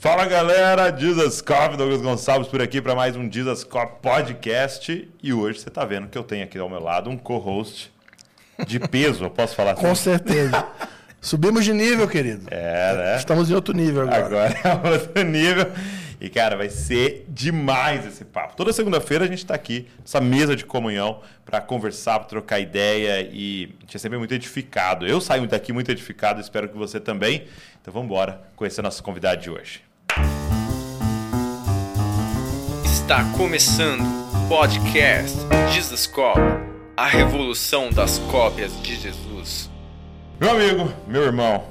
Fala galera, Jesus Cop, Douglas Gonçalves por aqui para mais um Jesus Cop Podcast. E hoje você está vendo que eu tenho aqui ao meu lado um co-host de peso, eu posso falar assim? Com certeza. Subimos de nível, querido. É, né? Estamos em outro nível agora. Agora é outro nível. E, cara, vai ser demais esse papo. Toda segunda-feira a gente está aqui, nessa mesa de comunhão, para conversar, pra trocar ideia e a gente é sempre muito edificado. Eu saio daqui muito edificado, espero que você também. Então vamos embora conhecer nosso convidado de hoje. Está começando o podcast Jesus Cop, a revolução das cópias de Jesus. Meu amigo, meu irmão,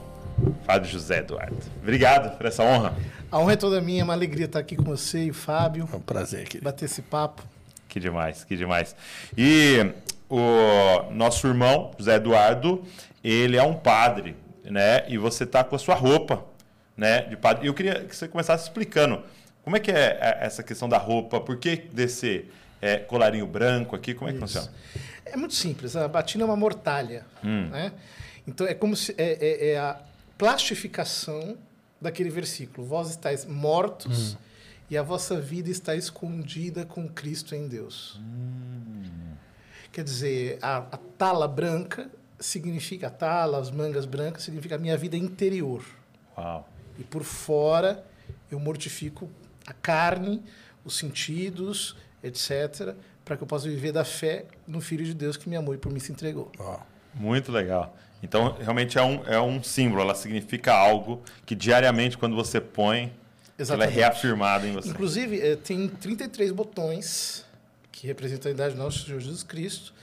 Fábio José Eduardo. Obrigado por essa honra. A honra é toda minha, é uma alegria estar aqui com você e o Fábio. É um prazer, querido. Bater esse papo. Que demais, que demais. E o nosso irmão, José Eduardo, ele é um padre, né? E você tá com a sua roupa, né? De padre. Eu queria que você começasse explicando como é que é essa questão da roupa, por que desse é, colarinho branco aqui, como é que Isso. funciona? É muito simples. A batina é uma mortalha, hum. né? Então é como se é, é, é a plastificação daquele versículo: Vós estáis mortos hum. e a vossa vida está escondida com Cristo em Deus. Hum. Quer dizer, a, a, tala branca significa a tala, as mangas brancas significa a minha vida interior. Uau. E por fora eu mortifico a carne, os sentidos, etc., para que eu possa viver da fé no Filho de Deus que me amou e por mim se entregou. Uau. Muito legal. Então, realmente é um, é um símbolo, ela significa algo que diariamente, quando você põe, ela é reafirmada em você. Inclusive, eh, tem 33 botões que representam a idade do nosso Senhor Jesus Cristo.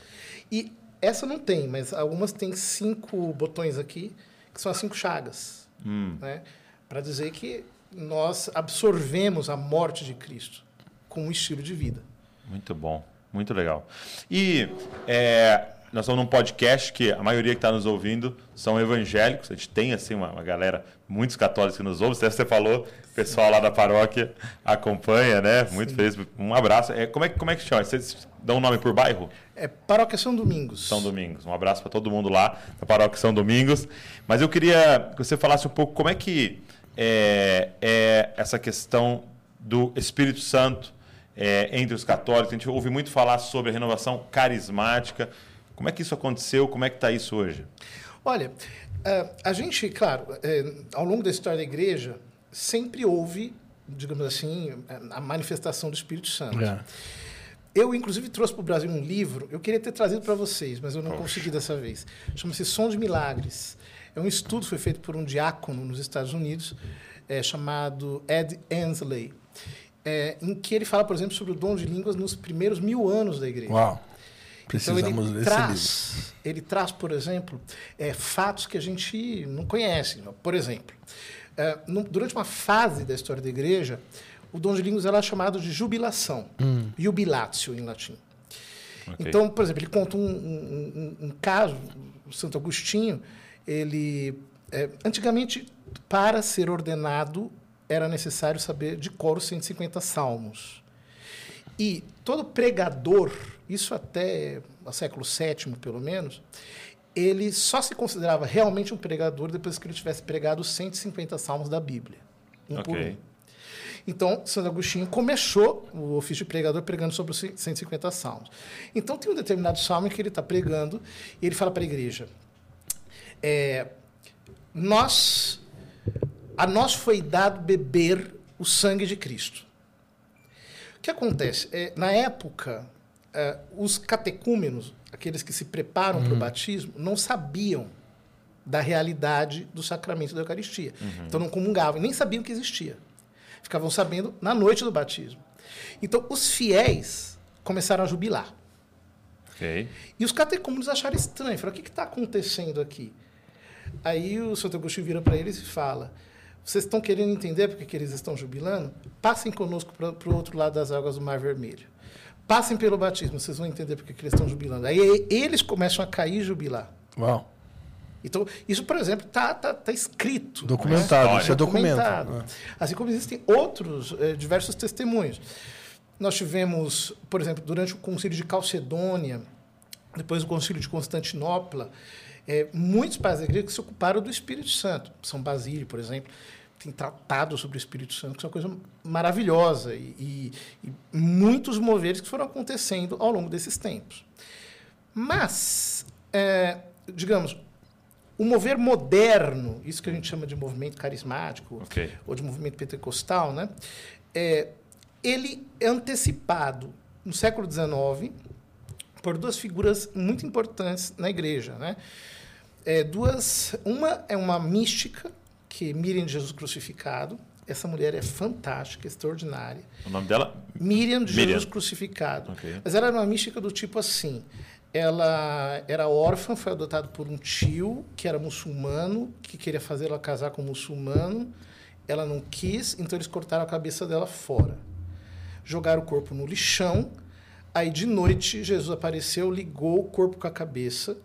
E essa não tem, mas algumas têm cinco botões aqui, que são as cinco chagas. Hum. Né? Para dizer que nós absorvemos a morte de Cristo com um estilo de vida. Muito bom, muito legal. E é, nós estamos num podcast que a maioria que está nos ouvindo são evangélicos. A gente tem assim uma, uma galera, muitos católicos que nos ouvem. Você falou, o pessoal lá da paróquia acompanha, né? Muito Sim. feliz. Um abraço. É, como, é, como é que chama? Vocês dão um nome por bairro? É Paróquia São Domingos. São Domingos. Um abraço para todo mundo lá da Paróquia São Domingos. Mas eu queria que você falasse um pouco como é que é, é essa questão do Espírito Santo é, entre os católicos. A gente ouve muito falar sobre a renovação carismática. Como é que isso aconteceu? Como é que está isso hoje? Olha, é, a gente, claro, é, ao longo da história da igreja, sempre houve, digamos assim, a manifestação do Espírito Santo. É. Eu, inclusive, trouxe para o Brasil um livro, eu queria ter trazido para vocês, mas eu não Poxa. consegui dessa vez. Chama-se Som de Milagres. É um estudo que foi feito por um diácono nos Estados Unidos, é, chamado Ed Ansley, é, em que ele fala, por exemplo, sobre o dom de línguas nos primeiros mil anos da igreja. Uau! Precisamos então ele traz, livro. Ele traz, por exemplo, é, fatos que a gente não conhece. Por exemplo, é, no, durante uma fase da história da igreja, o dom de línguas era chamado de jubilação, hum. jubilatio em latim. Okay. Então, por exemplo, ele conta um, um, um, um caso, Santo Agostinho, ele é, antigamente para ser ordenado era necessário saber de cor os 150 salmos. E todo pregador, isso até o século VII, pelo menos, ele só se considerava realmente um pregador depois que ele tivesse pregado os 150 salmos da Bíblia. Um okay. por um. Então, Santo Agostinho começou o ofício de pregador pregando sobre os 150 salmos. Então, tem um determinado salmo em que ele está pregando e ele fala para a igreja: é, nós, a nós foi dado beber o sangue de Cristo. O que acontece? É, na época, é, os catecúmenos, aqueles que se preparam uhum. para o batismo, não sabiam da realidade do sacramento da Eucaristia. Uhum. Então não comungavam, nem sabiam que existia. Ficavam sabendo na noite do batismo. Então os fiéis começaram a jubilar. Okay. E os catecúmenos acharam estranho. Falaram, o que está acontecendo aqui? Aí o Santo Agostinho vira para eles e fala: Vocês estão querendo entender por que eles estão jubilando? Passem conosco para o outro lado das águas do Mar Vermelho. Passem pelo batismo, vocês vão entender por que eles estão jubilando. Aí eles começam a cair e jubilar. Uau. Então, isso, por exemplo, está tá, tá escrito. Documentado, né? isso é documentado. documentado. Assim como existem outros, eh, diversos testemunhos. Nós tivemos, por exemplo, durante o concílio de Calcedônia, depois o concílio de Constantinopla, é, muitos pais da igreja que se ocuparam do Espírito Santo. São Basílio, por exemplo. tem tratado sobre o Espírito Santo, que é uma coisa maravilhosa, e, e, e muitos moveres que foram acontecendo ao longo desses tempos. Mas, é, digamos, o mover moderno, isso que a gente chama de movimento carismático, Ok. ou de movimento pentecostal, né? É, ele é antecipado no século XIX por duas figuras muito importantes na igreja, né? É, duas, uma é uma mística, que é Miriam de Jesus crucificado. Essa mulher é fantástica, extraordinária. O nome dela? Miriam de Miriam. Jesus crucificado. Ok. Mas ela era uma mística do tipo assim. Ela era órfã, foi adotada por um tio que era muçulmano, que queria fazer ela casar com um muçulmano. Ela não quis, então eles cortaram a cabeça dela fora. Jogaram o corpo no lixão. Aí de noite Jesus apareceu, ligou o corpo com a cabeça.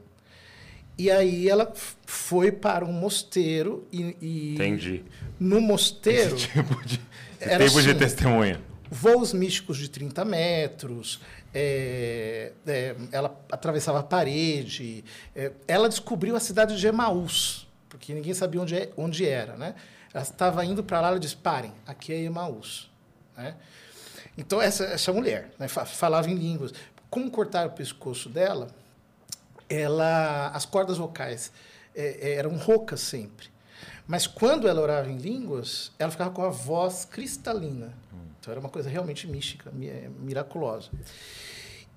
E aí ela foi para um mosteiro e, e Entendi. no mosteiro Tipo de, esse tipo de assim. testemunha. voos místicos de 30 metros, é, é, ela atravessava a parede, é, ela descobriu a cidade de Emaús, porque ninguém sabia onde, é- onde era. Né? Ela estava indo para lá, ela disse, parem, aqui é Emaús. Né? Então, essa, essa mulher né, fa- falava em línguas. Como cortaram o pescoço dela, ela, as cordas vocais é, é, eram roucas sempre. Mas quando ela orava em línguas, ela ficava com a voz cristalina. Então era uma coisa realmente mística, é, miraculosa.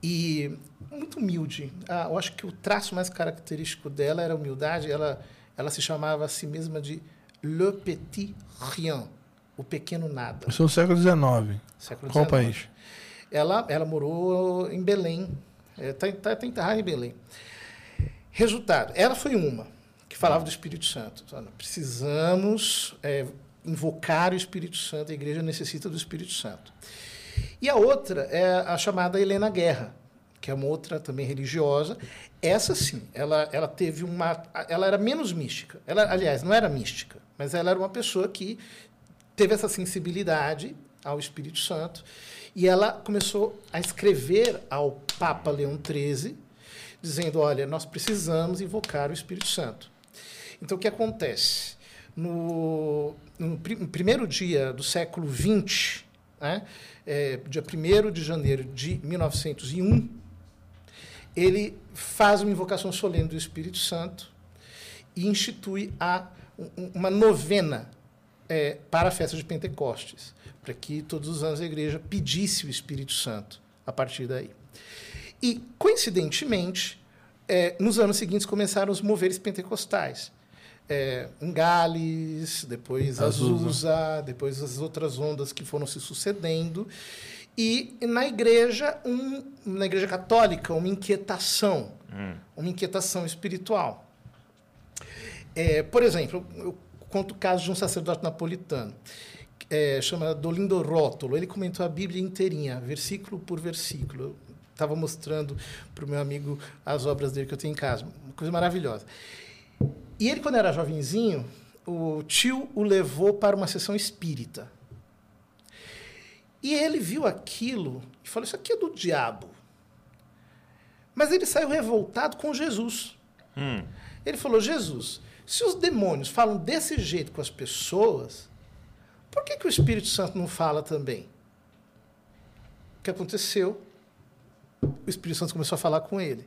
E muito humilde. Ah, eu acho que o traço mais característico dela era a humildade. Ela, ela se chamava a si mesma de Le Petit Rien, o pequeno nada. Isso é o século XIX. Século Qual país? Ela, ela morou em Belém. Está tá, tá enterrada em Belém. Resultado, ela foi uma que falava do Espírito Santo. Precisamos é, invocar o Espírito Santo, a igreja necessita do Espírito Santo. E a outra é a chamada Helena Guerra, que é uma outra também religiosa. Essa sim, ela, ela teve uma. Ela era menos mística. Ela, aliás, não era mística, mas ela era uma pessoa que teve essa sensibilidade ao Espírito Santo e ela começou a escrever ao Papa Leão XIII, dizendo: olha, nós precisamos invocar o Espírito Santo. Então, o que acontece? No, no pri- no primeiro dia do século XX, né, é, dia 1 de janeiro de 1901, ele faz uma invocação solene do Espírito Santo e institui a, um- uma novena é, para a festa de Pentecostes, para que todos os anos a igreja pedisse o Espírito Santo a partir daí. E, coincidentemente, é, nos anos seguintes começaram os moveres pentecostais. É, em Gales, depois Azusa. Azusa, depois as outras ondas que foram se sucedendo. E na igreja, um, na igreja católica, uma inquietação, uma inquietação espiritual. É, por exemplo, eu conto o caso de um sacerdote napolitano, é, chama Dolindo Rótulo. Ele comentou a Bíblia inteirinha, versículo por versículo. Estava mostrando para o meu amigo as obras dele que eu tenho em casa. Uma coisa maravilhosa. E ele, quando era jovenzinho, o tio o levou para uma sessão espírita. E ele viu aquilo e falou: Isso aqui é do diabo. Mas ele saiu revoltado com Jesus. Hum. Ele falou: Jesus, se os demônios falam desse jeito com as pessoas, por que, que o Espírito Santo não fala também? O que aconteceu? O Espírito Santo começou a falar com ele.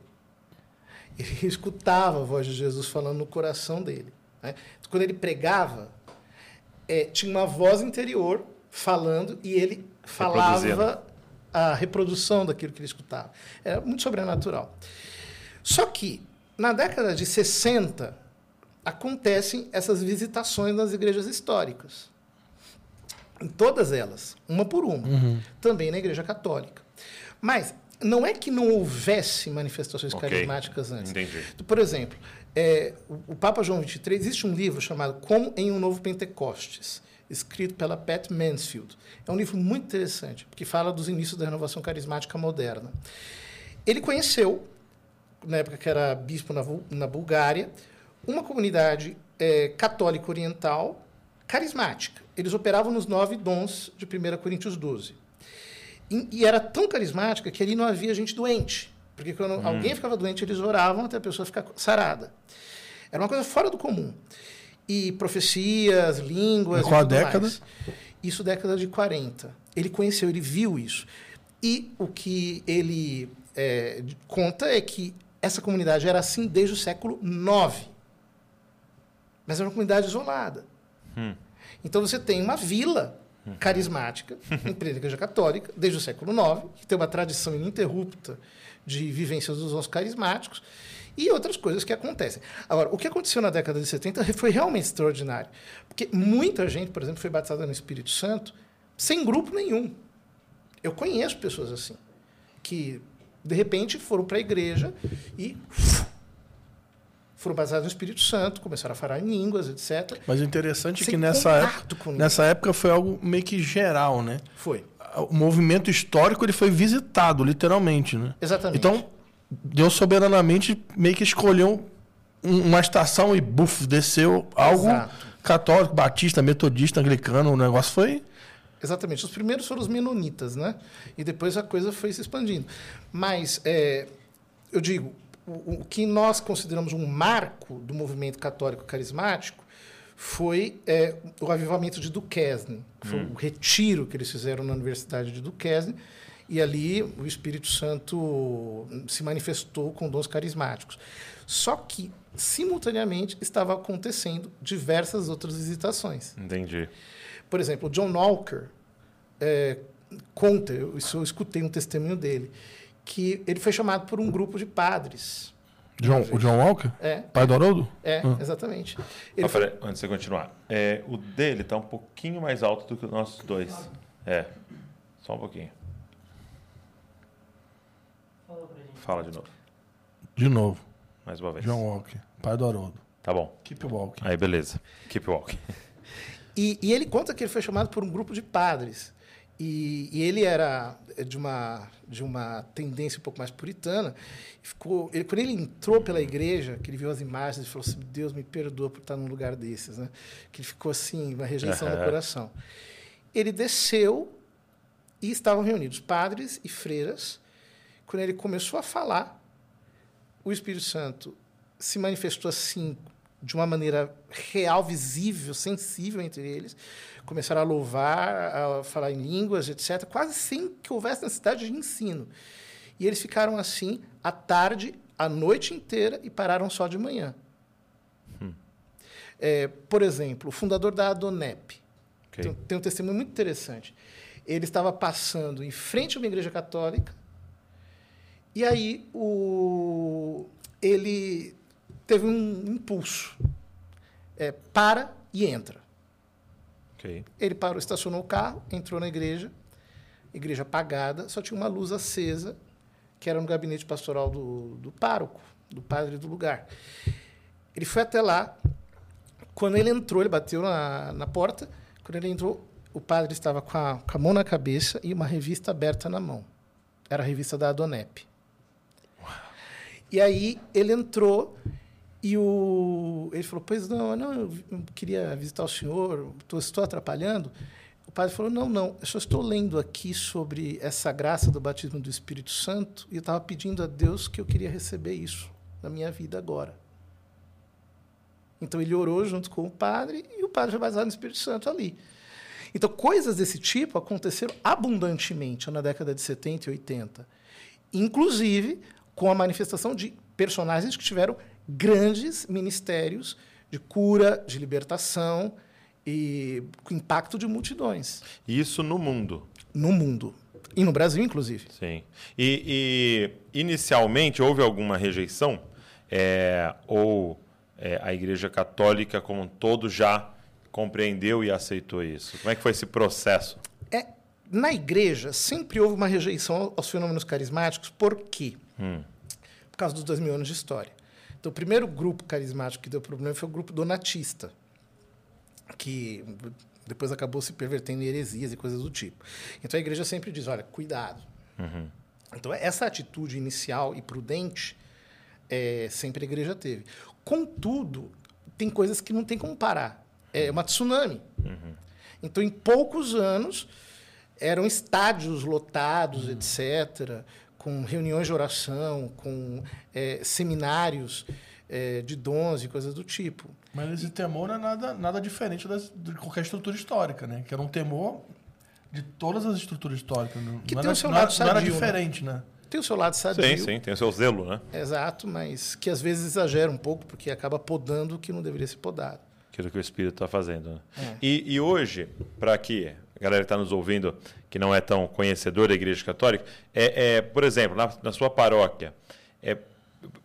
Ele escutava a voz de Jesus falando no coração dele. né? Quando ele pregava, é, tinha uma voz interior falando e ele falava a reprodução daquilo que ele escutava. Era muito sobrenatural. Só que, na década de 60, acontecem essas visitações nas igrejas históricas. Em todas elas, uma por uma. Também na igreja católica. Mas não é que não houvesse manifestações Ok. carismáticas antes. Entendi. Então, Por exemplo, é, o, Papa João XXIII, existe um livro chamado Como em um Novo Pentecostes, escrito pela Pat Mansfield. É um livro muito interessante, porque fala dos inícios da renovação carismática moderna. Ele conheceu, na época que era bispo na, na Bulgária, uma comunidade é, católica oriental carismática. Eles operavam nos nove dons de 1 Coríntios 12. E, e era tão carismática que ali não havia gente doente. Porque quando alguém ficava doente, eles oravam até a pessoa ficar sarada. Era uma coisa fora do comum. e profecias, línguas. Qual e tudo década? mais. Isso década de 40. Ele conheceu, ele viu isso. E o que ele é, conta é que essa comunidade era assim desde o século IX. Mas era uma comunidade isolada. Então você tem uma vila carismática, em plena igreja católica, desde o século IX, que tem uma tradição ininterrupta de vivências dos dons carismáticos e outras coisas que acontecem. Agora, o que aconteceu na década de 70 foi realmente extraordinário. Porque muita gente, por exemplo, foi batizada no Espírito Santo sem grupo nenhum. Eu conheço pessoas assim, que de repente foram para a igreja e foram batizadas no Espírito Santo, começaram a falar em línguas, etc. Mas o interessante é que nessa época, nessa época foi algo meio que geral, né? Foi. O movimento histórico ele foi visitado, literalmente, né? Exatamente. Então, Deus soberanamente meio que escolheu um- uma estação e buf, desceu algo Exato. católico, batista, metodista, anglicano, o negócio foi Exatamente. Os primeiros foram os menonitas, né? E depois a coisa foi se expandindo. Mas, é, eu digo, o, o que nós consideramos um marco do movimento católico carismático foi é, o avivamento de Duquesne. que Foi o retiro que eles fizeram na Universidade de Duquesne. E ali o Espírito Santo se manifestou com dons carismáticos. Só que, simultaneamente, estava acontecendo diversas outras visitações. Entendi. Por exemplo, o John Walker é, conta, eu, isso eu escutei um testemunho dele, que ele foi chamado por um grupo de padres. John, o John Walker? É, Pai do Haroldo? é, Ah. exatamente. Ele Ah, peraí, antes de você continuar. É, o dele tá um pouquinho mais alto do que os nossos dois. É. Só um pouquinho. Fala de novo. De novo, Mais uma vez. John Walker, pai do Haroldo. Tá bom. Keep walking. Aí, beleza. Keep walking. E, e ele conta que ele foi chamado por um grupo de padres. E, e ele era de uma, de uma tendência um pouco mais puritana. Ficou, ele, quando ele entrou pela igreja, que ele viu as imagens, ele falou assim: Deus me perdoa por estar num lugar desses. Né? Que ele ficou assim, uma rejeição no Aham. coração. Ele desceu e estavam reunidos padres e freiras. Quando ele começou a falar, o Espírito Santo se manifestou assim de uma maneira real, visível, sensível entre eles. Começaram a louvar, a falar em línguas, etc., quase sem que houvesse necessidade de ensino. E eles ficaram assim à tarde, a noite inteira e pararam só de manhã. É, por exemplo, o fundador da Adonep Ok. tem, tem um testemunho muito interessante. Ele estava passando em frente a uma igreja católica e aí o, ele teve um impulso. É, para e entra. Ok. Ele parou, estacionou o carro, entrou na igreja, igreja apagada, só tinha uma luz acesa, que era no gabinete pastoral do, do pároco, do padre do lugar. Ele foi até lá. Quando ele entrou, ele bateu na, na porta. Quando ele entrou, o padre estava com a, com a mão na cabeça e uma revista aberta na mão. Era a revista da Adonep. E aí ele entrou e o, ele falou: Pois não, não, eu queria visitar o senhor, tô- estou atrapalhando. O padre falou: Não, não, eu só estou lendo aqui sobre essa graça do batismo do Espírito Santo e eu estava pedindo a Deus que eu queria receber isso na minha vida agora. Então ele orou junto com o padre e o padre foi batizado no Espírito Santo ali. Então coisas desse tipo aconteceram abundantemente na década de 70 e 80. Inclusive com a manifestação de personagens que tiveram grandes ministérios de cura, de libertação e com impacto de multidões Isso no mundo. no mundo. E no Brasil, inclusive. Sim. E, e, inicialmente houve alguma rejeição? É, ou é, a Igreja Católica como um todo já compreendeu e aceitou isso? Como é que foi esse processo? É, na igreja, sempre houve uma rejeição aos fenômenos carismáticos. Por quê? Por causa dos dois mil anos de história. Então, o primeiro grupo carismático que deu problema foi o grupo donatista, que depois acabou se pervertendo em heresias e coisas do tipo. Então, a igreja sempre diz, olha, cuidado. Então, essa atitude inicial e prudente é, sempre a igreja teve. Contudo, tem coisas que não tem como parar. É uma tsunami. Então, em poucos anos, eram estádios lotados, etc., com reuniões de oração, com eh, seminários é, de dons e coisas do tipo. Mas esse temor não é nada, nada diferente das, de qualquer estrutura histórica, né? Que era um temor de todas as estruturas históricas. Não, Que não tem era, o seu lado não era sadio, né? diferente, né? Tem o seu lado sadio. Sim, sim, tem o seu zelo, né? Exato, mas que às vezes exagera um pouco, porque acaba podando o que não deveria ser podado. Aquilo que o Espírito está fazendo. Né? É. E, e hoje, para que a galera que está nos ouvindo, que não é tão conhecedor da Igreja Católica, é, é, por exemplo, na, na sua paróquia, é,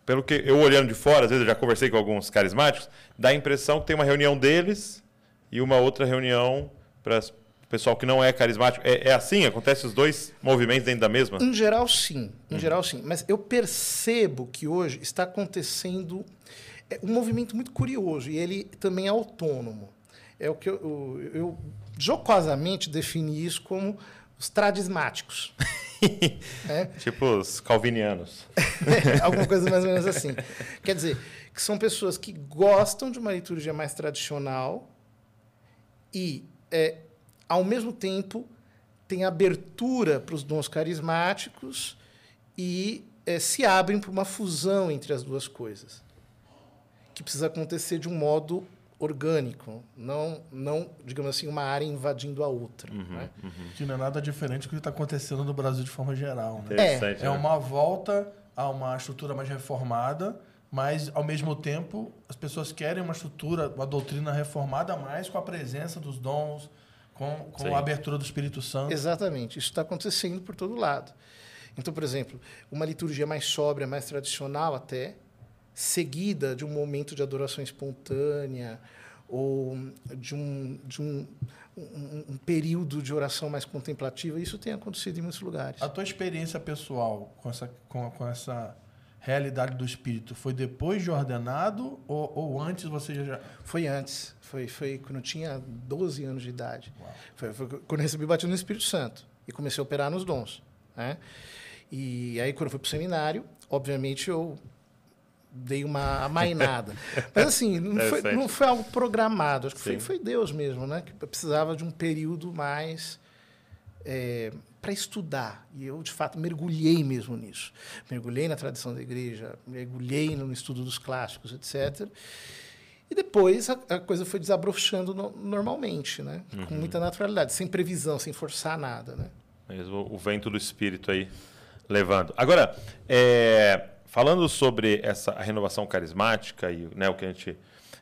pelo que eu olhando de fora, às vezes eu já conversei com alguns carismáticos, dá a impressão que tem uma reunião deles e uma outra reunião para o pessoal que não é carismático. É, é assim? Acontece os dois movimentos dentro da mesma? Em geral, sim. Em geral, sim. Mas eu percebo que hoje está acontecendo é, um movimento muito curioso e ele também é autônomo. É o que eu, eu, eu jocosamente defini isso como os tradismáticos. É, Tipo os calvinianos. alguma coisa mais ou menos assim. Quer dizer, que são pessoas que gostam de uma liturgia mais tradicional e, é, ao mesmo tempo, têm abertura para os dons carismáticos e é, se abrem para uma fusão entre as duas coisas, que precisa acontecer de um modo orgânico, não, não digamos assim, uma área invadindo a outra. né? Que não é nada diferente do que está acontecendo no Brasil de forma geral, né? Interessante. É né? uma volta a uma estrutura mais reformada, mas ao mesmo tempo as pessoas querem uma estrutura, uma doutrina reformada, mais com a presença dos dons, com, com Sim. a abertura do Espírito Santo. Exatamente, isso está acontecendo por todo lado. Então, por exemplo, uma liturgia mais sóbria, mais tradicional até, seguida de um momento de adoração espontânea ou de um, de um, um, um período de oração mais contemplativa, isso tem acontecido em muitos lugares. A tua experiência pessoal com essa, com, com essa realidade do Espírito foi depois de ordenado ou, ou antes você já... Foi antes, foi, foi quando eu tinha 12 anos de idade. Foi, foi quando eu recebi o batismo no Espírito Santo e comecei a operar nos dons. Né? E aí, quando eu fui para o seminário, obviamente eu dei uma amainada. Mas assim, não foi, Interessante. não foi algo programado. Acho que foi, foi Deus mesmo, né? Que precisava de um período mais para estudar. E eu, de fato, mergulhei mesmo nisso. Mergulhei na tradição da igreja, mergulhei no estudo dos clássicos, etc. E depois a, a coisa foi desabrochando no- normalmente, né? Com muita naturalidade, sem previsão, sem forçar nada, né? Mesmo o vento do espírito aí levando. Agora, é, falando sobre essa renovação carismática e né, o que a gente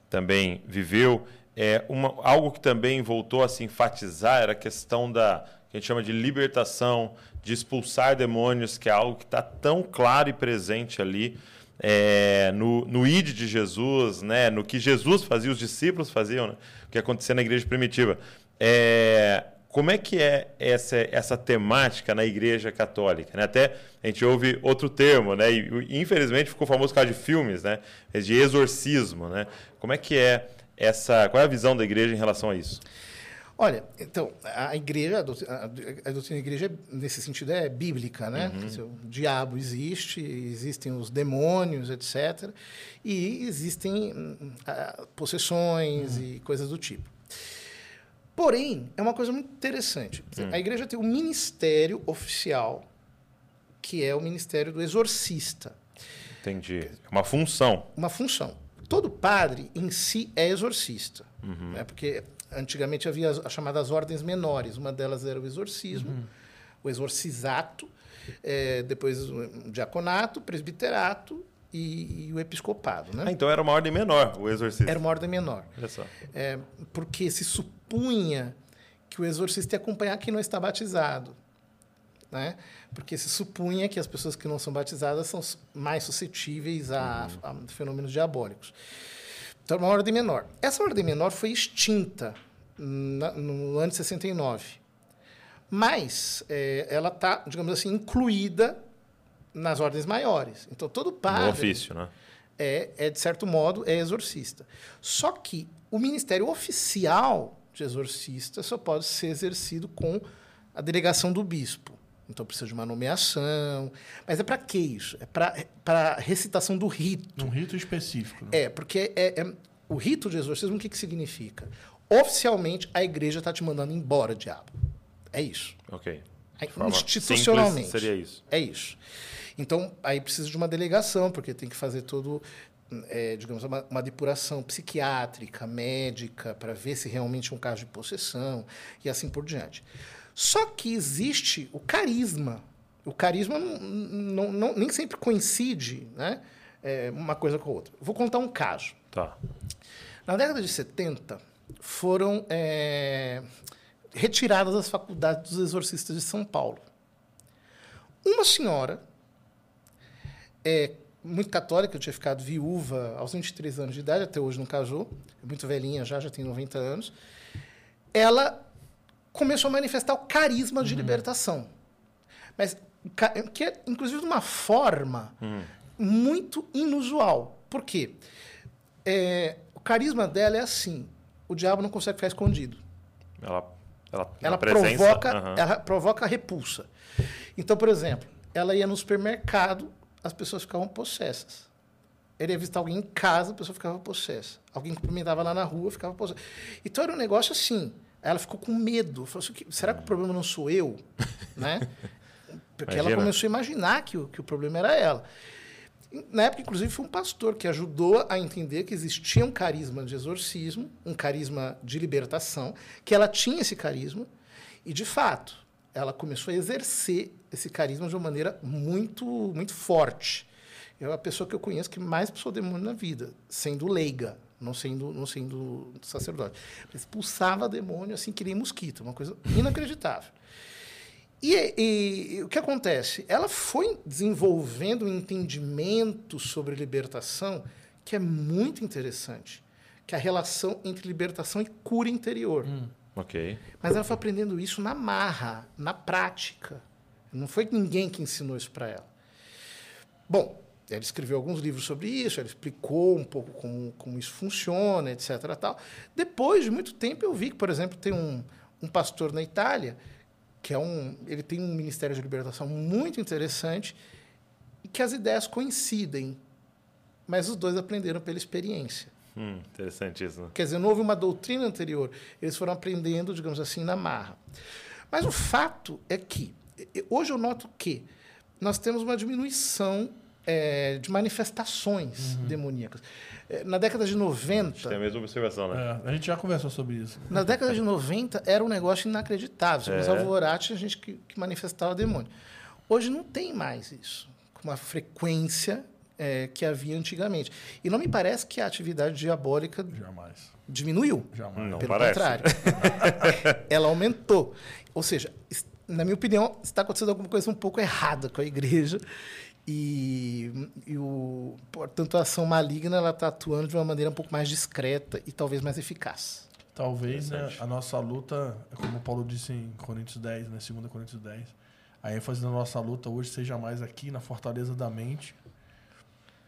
também viveu, é uma, algo que também voltou a se enfatizar era a questão da que a gente chama de libertação, de expulsar demônios, que é algo que está tão claro e presente ali é, no, no id de Jesus, né, no que Jesus fazia, os discípulos faziam, né, o que acontecia na igreja primitiva. É, como é que é essa, essa temática na igreja católica? né? Até a gente ouve outro termo, né? e infelizmente ficou famoso por causa de filmes, né? de exorcismo. Né? Como é que é essa. Qual é a visão da igreja em relação a isso? Olha, então, a igreja, a doutrina, da igreja, nesse sentido, é bíblica, né? Dizer, O diabo existe, existem os demônios, etc. E existem hum, ah, possessões e coisas do tipo. Porém, é uma coisa muito interessante. Dizer, A igreja tem um ministério oficial, que é o ministério do exorcista. Entendi. É uma função. uma função. Todo padre em si é exorcista, né? porque antigamente havia as, as chamadas ordens menores. Uma delas era o exorcismo, o exorcizato, eh, depois o diaconato, o presbiterato e, e o episcopado. Né? Ah, então era uma ordem menor, o exorcismo. Era uma ordem menor. Olha só. É, porque se supunha que o exorcista ia acompanhar quem não está batizado. Né? Porque se supunha que as pessoas que não são batizadas são mais suscetíveis a, a fenômenos diabólicos. Então, uma ordem menor. Essa ordem menor foi extinta na- no ano de 69. Mas é, ela está, digamos assim, incluída nas ordens maiores. Então, todo padre No ofício, né? é, é, de certo modo, é exorcista. Só que o ministério oficial de exorcista só pode ser exercido com a delegação do bispo. Então precisa de uma nomeação. Mas é para que isso? É para recitação do rito. Num rito específico. Né? É, porque é, é- o rito de exorcismo, o que, que significa? Oficialmente, a igreja está te mandando embora, diabo. É isso. Ok. Forma institucionalmente. simples, seria isso. É isso. Então, aí precisa de uma delegação, porque tem que fazer todo. é, digamos, uma, uma depuração psiquiátrica, médica, para ver se realmente é um caso de possessão e assim por diante. Só que existe o carisma. O carisma não, não, não- nem sempre coincide né, é, uma coisa com a outra. Vou contar um caso. Tá. Na década de 70, foram é, retiradas as faculdades dos exorcistas de São Paulo. Uma senhora, é, muito católica, eu tinha ficado viúva aos 23 anos de idade, até hoje não casou, é muito velhinha já, já tem 90 anos, ela começou a manifestar o carisma de libertação. Mas, que é, inclusive, de uma forma muito inusual. Por quê? É, o carisma dela é assim: o diabo não consegue ficar escondido. Ela, ela, Ela presença, provoca, aham. ela provoca repulsa. Então, por exemplo, ela ia no supermercado, as pessoas ficavam possessas. Ele ia visitar alguém em casa, a pessoa ficava possessa. Alguém cumprimentava lá na rua, ficava possessa. Então era um negócio assim. Ela ficou com medo. Falou assim, será que o problema não sou eu? né? Porque ela Imagina. começou a imaginar que o, que o problema era ela. Na época, inclusive, foi um pastor que ajudou a entender que existia um carisma de exorcismo, um carisma de libertação, que ela tinha esse carisma, e, de fato, ela começou a exercer esse carisma de uma maneira muito, muito forte. É a pessoa que eu conheço que mais expulsou demônio na vida, sendo leiga, não sendo, não sendo sacerdote. Expulsava demônio assim que nem mosquito, uma coisa inacreditável. E, e- e o que acontece? Ela foi desenvolvendo um entendimento sobre libertação que é muito interessante, que é a relação entre libertação e cura interior. Ok. Mas ela foi aprendendo isso na marra, na prática. Não foi ninguém que ensinou isso para ela. Bom, ela escreveu alguns livros sobre isso, ela explicou um pouco como, como isso funciona, etc. Tal. Depois de muito tempo, eu vi que, por exemplo, tem um, um pastor na Itália que é um, ele tem um ministério de libertação muito interessante e que as ideias coincidem, mas os dois aprenderam pela experiência. Hum, interessantíssimo. Quer dizer, não houve uma doutrina anterior. Eles foram aprendendo, digamos assim, na marra. Mas o fato é que, hoje eu noto que nós temos uma diminuição eh, de manifestações demoníacas. Eh, na década de 90, Tem a mesma observação, né? É, a gente já conversou sobre isso. na década de 90 era um negócio inacreditável. Você É. usava o Orate, tinha gente que, que manifestava demônio. Hoje não tem mais isso, com uma frequência eh, que havia antigamente. E não me parece que a atividade diabólica Jamais. diminuiu. Jamais. Não Pelo parece. contrário. ela aumentou. Ou seja, na minha opinião, está acontecendo alguma coisa um pouco errada com a igreja. E, e o, portanto, a ação maligna ela está atuando de uma maneira um pouco mais discreta e talvez mais eficaz. Talvez né, a nossa luta, é como o Paulo disse em Coríntios 10, né, 2 Coríntios 10, a ênfase da nossa luta hoje seja mais aqui na fortaleza da mente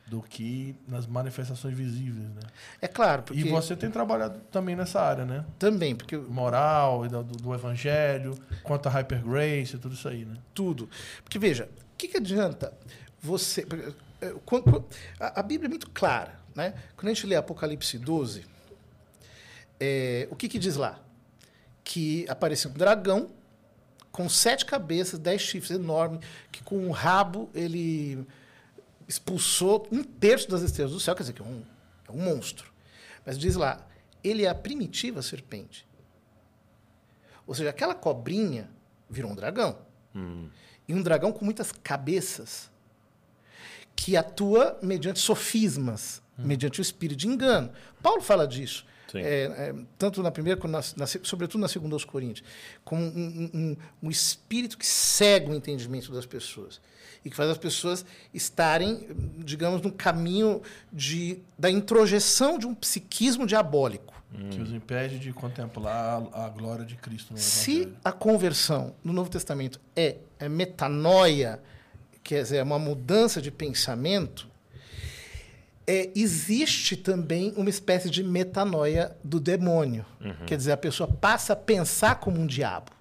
do que nas manifestações visíveis, né? É claro, porque E você tem trabalhado também nessa área, né? também, porque Moral do, do evangelho, quanto a Hyper Grace e tudo isso aí, né? tudo. Porque veja, o que, que adianta você. quando- a, Bíblia é muito clara. Né? Quando a gente lê Apocalipse 12, eh, o que, que diz lá? Que apareceu um dragão com sete cabeças, dez chifres enorme, que com um rabo ele expulsou um terço das estrelas do céu, quer dizer que é um, é um monstro. Mas diz lá, ele é a primitiva serpente. Ou seja, aquela cobrinha virou um dragão. E um dragão com muitas cabeças que atua mediante sofismas, mediante o espírito de engano. Paulo fala disso. É, é, tanto na primeira, quanto na, na, sobretudo na segunda aos Coríntios, como um, um- um- um espírito que cega o entendimento das pessoas e que faz as pessoas estarem, digamos, no caminho de, da introjeção de um psiquismo diabólico. Que os impede de contemplar a, a glória de Cristo no Se a conversão no Novo Testamento é, é metanoia, quer dizer, é uma mudança de pensamento, é, existe também uma espécie de metanoia do demônio. Quer dizer, a pessoa passa a pensar como um diabo.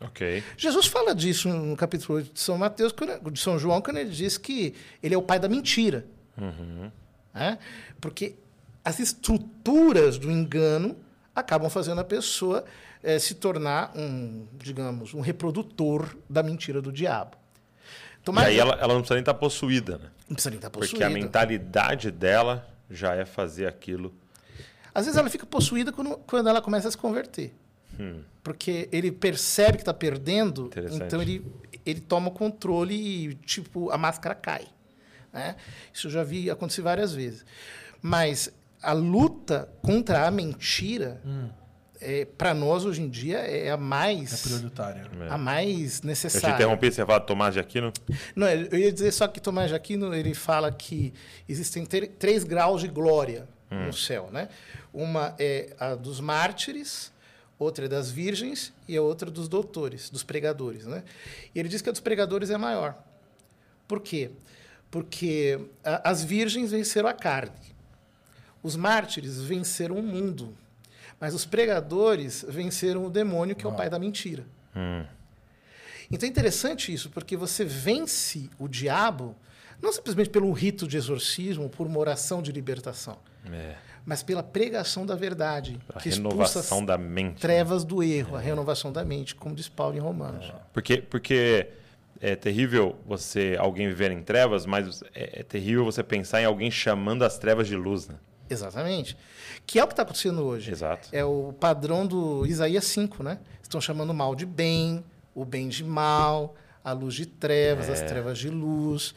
Ok. Jesus fala disso no capítulo 8 de São Mateus, de São João, quando ele diz que ele é o pai da mentira. né? Porque as estruturas do engano acabam fazendo a pessoa eh, se tornar um, digamos, um reprodutor da mentira do diabo. Então, E mas aí ela, ela não precisa nem estar possuída, né? não precisa nem estar Porque possuída. a mentalidade dela já é fazer aquilo. Às vezes ela fica possuída quando, quando ela começa a se converter. Hum. Porque ele percebe que está perdendo, então ele, ele toma o controle e, tipo, a máscara cai. Né? Isso eu já vi acontecer várias vezes. Mas a luta contra a mentira, é, para nós hoje em dia, é a É mais, prioritária. a mais Eu te necessária. interrompi, você fala Tomás de Aquino? Não, eu ia dizer só que Tomás de Aquino ele fala que existem três graus de glória no céu, né? Uma é a dos mártires, outra é das virgens e a outra dos doutores, dos pregadores, né? E ele diz que a dos pregadores é maior. Por quê? Porque a- as virgens venceram a carne. Os mártires venceram o mundo. Mas os pregadores venceram o demônio, que é o pai da mentira. Hum. Então é interessante isso, porque você vence o diabo não simplesmente pelo rito de exorcismo, por uma oração de libertação, É. mas pela pregação da verdade, A renovação da mente. né? trevas do erro, a renovação da mente, como diz Paulo em Romanos. Porque, porque é terrível você alguém viver em trevas, mas é, é terrível você pensar em alguém chamando as trevas de luz, né? Exatamente. Que é o que está acontecendo hoje. Exato. É o padrão do Isaías 5, né? Estão chamando o mal de bem, o bem de mal, a luz de trevas, É. as trevas de luz.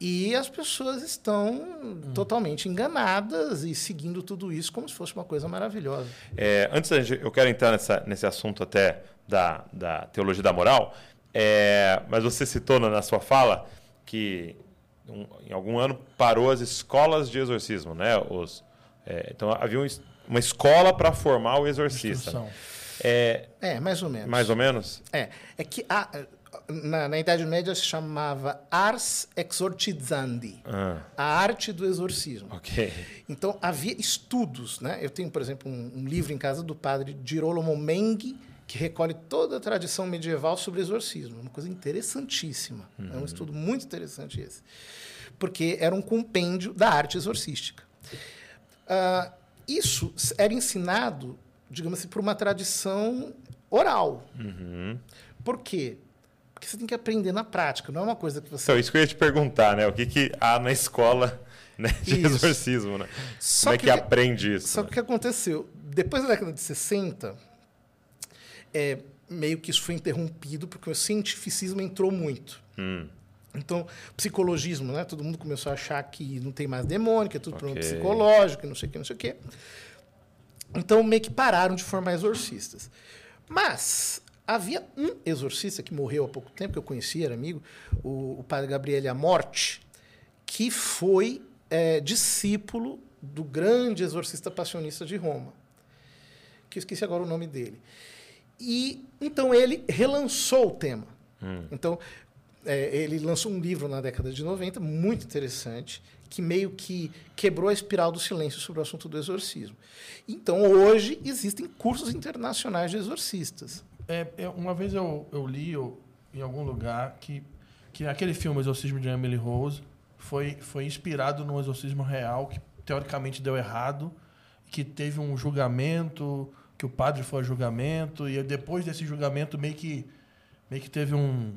E as pessoas estão totalmente enganadas e seguindo tudo isso como se fosse uma coisa maravilhosa. É, antes, gente- eu quero entrar nessa, nesse assunto até da, da teologia da moral, é, mas você citou na, na sua fala que um- em algum ano parou as escolas de exorcismo, né? Os, é, então havia um uma escola para formar o exorcista. É, É, mais ou menos. mais ou menos? É, é que a- na, na Idade Média se chamava Ars Exorcizandi, Ah, a arte do exorcismo. ok. Então, havia estudos. Né? Eu tenho, por exemplo, um, um livro em casa do padre Girolamo Menghi, que recolhe toda a tradição medieval sobre exorcismo. Uma coisa interessantíssima. É um estudo muito interessante esse. Porque era um compêndio da arte exorcística. Ah, isso era ensinado, digamos assim, por uma tradição oral. Por quê? Porque você tem que aprender na prática, não é uma coisa que você Então, isso que eu ia te perguntar, né? O que, que há na escola né, de Isso. exorcismo, né? Só Como é que aprende isso? Só que o que aconteceu? Depois da década de 60, é, meio que isso foi interrompido porque o cientificismo entrou muito. Hum, Então, psicologismo, né? Todo mundo começou a achar que não tem mais demônio, que é tudo problema Ok. psicológico, não sei o que, não sei o que. Então, meio que pararam de formar exorcistas. Mas havia um exorcista que morreu há pouco tempo, que eu conhecia, era amigo, o, o padre Gabriele Amorte, que foi é, discípulo do grande exorcista passionista de Roma, que eu esqueci agora o nome dele. E então ele relançou o tema. Então, é, ele lançou um livro na década de 90, muito interessante, que meio que quebrou a espiral do silêncio sobre o assunto do exorcismo. Então, hoje, existem cursos internacionais de exorcistas. É, é, uma vez eu, eu li eu- em algum lugar que, que aquele filme Exorcismo de Emily Rose foi, foi inspirado num exorcismo real que teoricamente deu errado, que teve um julgamento, que o padre foi a julgamento, e depois desse julgamento meio que, meio que teve um.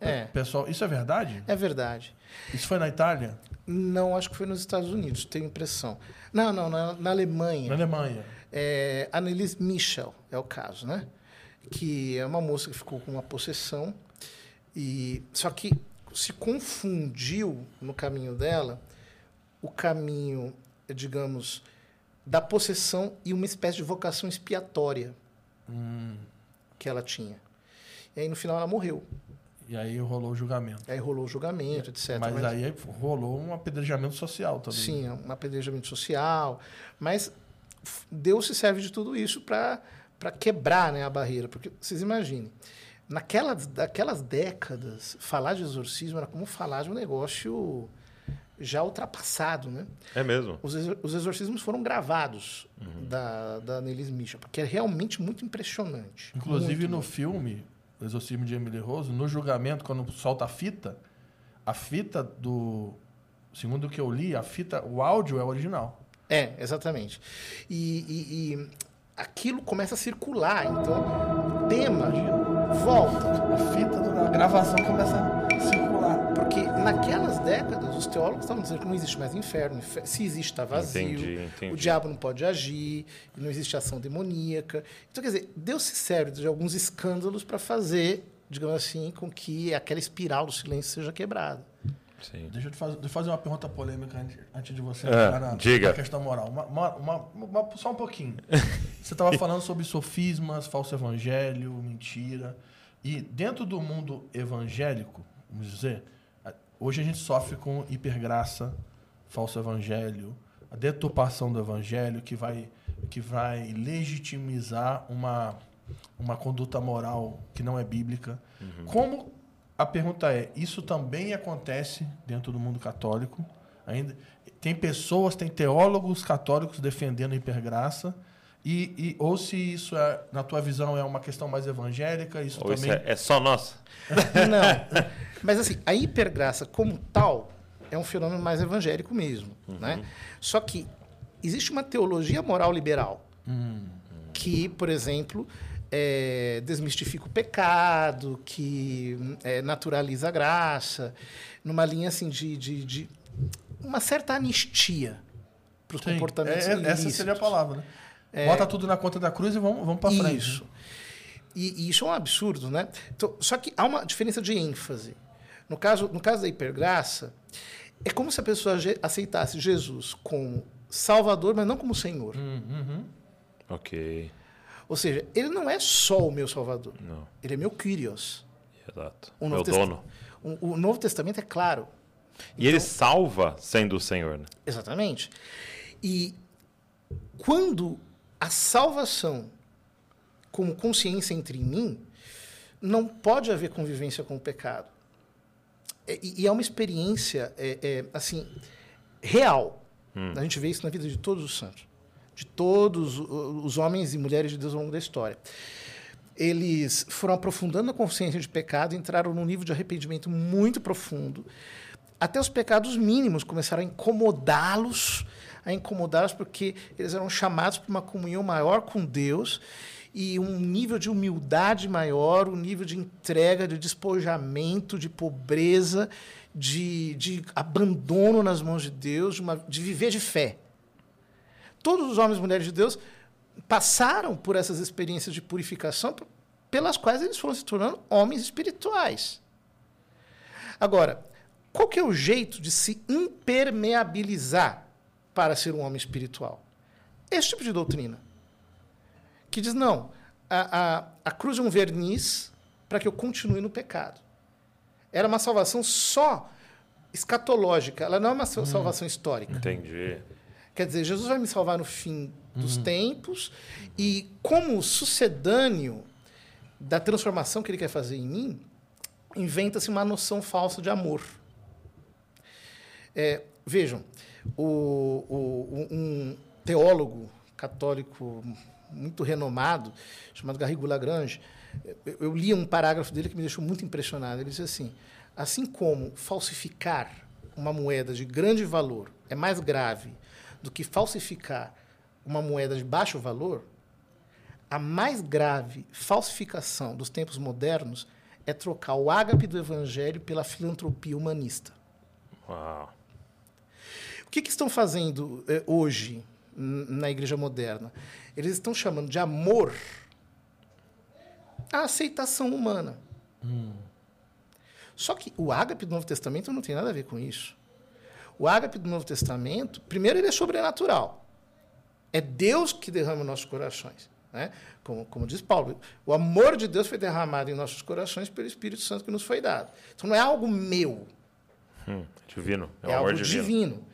É. Pessoal, isso é verdade? É verdade. Isso foi na Itália? Não, acho que foi nos Estados Unidos, tenho impressão. Não, não, na, na Alemanha. Na Alemanha. É, Annelise Michel é o caso, né? Que é uma moça que ficou com uma possessão e só que se confundiu no caminho dela o caminho, digamos, da possessão e uma espécie de vocação expiatória que ela tinha. E aí no final ela morreu. E aí rolou o julgamento. Aí rolou o julgamento, etc. Mas, aí rolou um apedrejamento social também. Sim, um apedrejamento social. Mas Deus se serve de tudo isso para quebrar né, a barreira. Porque vocês imaginem, naquelas daquelas décadas, falar de exorcismo era como falar de um negócio já ultrapassado. Né? É mesmo. Os, exor- os exorcismos foram gravados Uhum. da, da Annelise Michel, porque é realmente muito impressionante. Inclusive Muito, no muito. filme, O Exorcismo de Emily Rose, no julgamento, quando solta a fita, a fita do. Segundo o que eu li, a fita, o áudio é original. É, exatamente. E, e- e aquilo começa a circular, então o tema volta. A fita da gravação começa a circular. Porque naquelas décadas, os teólogos estavam dizendo que não existe mais inferno. infer- Se existe, está vazio. Entendi, entendi. O diabo não pode agir, não existe ação demoníaca. Então, quer dizer, Deus se serve de alguns escândalos para fazer, digamos assim, com que aquela espiral do silêncio seja quebrada. Sim. Deixa eu te fazer, deixa eu fazer uma pergunta polêmica antes, antes de você Ah, entrar na, diga. na questão moral. Uma, uma- uma- só um pouquinho. Você estava falando sobre sofismas, falso evangelho, mentira. E dentro do mundo evangélico, vamos dizer, hoje a gente sofre com hipergraça, falso evangelho, a deturpação do evangelho que vai, que vai legitimizar uma, uma conduta moral que não é bíblica. Como a pergunta é, isso também acontece dentro do mundo católico? Ainda tem pessoas, tem teólogos católicos defendendo a hipergraça e, e ou se isso é, na tua visão é uma questão mais evangélica, isso Ou isso também é, é só nossa? Não. Mas assim, a hipergraça como tal é um fenômeno mais evangélico mesmo. Né? Só que existe uma teologia moral liberal que, por exemplo, é, desmistifica o pecado, que é, naturaliza a graça, numa linha assim de, de, de uma certa anistia para os comportamentos é- essa ilícitos. seria a palavra, né? Bota tudo na conta da cruz e vamos, vamos para frente. Isso. E, e isso é um absurdo, né? Então, só que há uma diferença de ênfase. No caso, no caso da hipergraça, é como se a pessoa aceitasse Jesus como Salvador, mas não como Senhor. Uhum. Ok. Ou seja, ele não é só o meu Salvador. Não. Ele é meu Kyrios. Exato. O Meu dono. o, o Novo Testamento é claro. E ele salva sendo o Senhor, né? Exatamente. E quando a salvação como consciência entre em mim, não pode haver convivência com o pecado. É, E, e é uma experiência, é, é, assim, real. A gente vê isso na vida de todos os santos. De todos os homens e mulheres de Deus ao longo da história. Eles foram aprofundando a consciência de pecado, entraram num nível de arrependimento muito profundo, até os pecados mínimos começaram a incomodá-los, a incomodá-los porque eles eram chamados para uma comunhão maior com Deus e um nível de humildade maior, um nível de entrega, de despojamento, de pobreza, de, de abandono nas mãos de Deus, de, uma, de viver de fé. Todos os homens e mulheres de Deus passaram por essas experiências de purificação pelas quais eles foram se tornando homens espirituais. Agora, qual que é o jeito de se impermeabilizar para ser um homem espiritual? Esse tipo de doutrina. Que diz, não, a, a, a cruz é um verniz para que eu continue no pecado. Era uma salvação só escatológica, ela não é uma sal- salvação histórica. Entendi. Quer dizer, Jesus vai me salvar no fim dos tempos e como sucedâneo da transformação que ele quer fazer em mim, inventa-se uma noção falsa de amor. É, vejam, o- o- um teólogo católico muito renomado, chamado Garrigo Lagrange, eu, eu li um parágrafo dele que me deixou muito impressionado. Ele disse assim: assim como falsificar uma moeda de grande valor é mais grave do que falsificar uma moeda de baixo valor, a mais grave falsificação dos tempos modernos é trocar o ágape do evangelho pela filantropia humanista. Uau. O que, que estão fazendo eh, hoje na igreja moderna? Eles estão chamando de amor a aceitação humana. Só que o ágape do Novo Testamento não tem nada a ver com isso. O ágape do Novo Testamento, primeiro, ele é sobrenatural. É Deus que derrama nossos corações. Né? Como, como diz Paulo, o amor de Deus foi derramado em nossos corações pelo Espírito Santo que nos foi dado. Então não é algo meu, Hum, divino. É, é, algo divino. divino.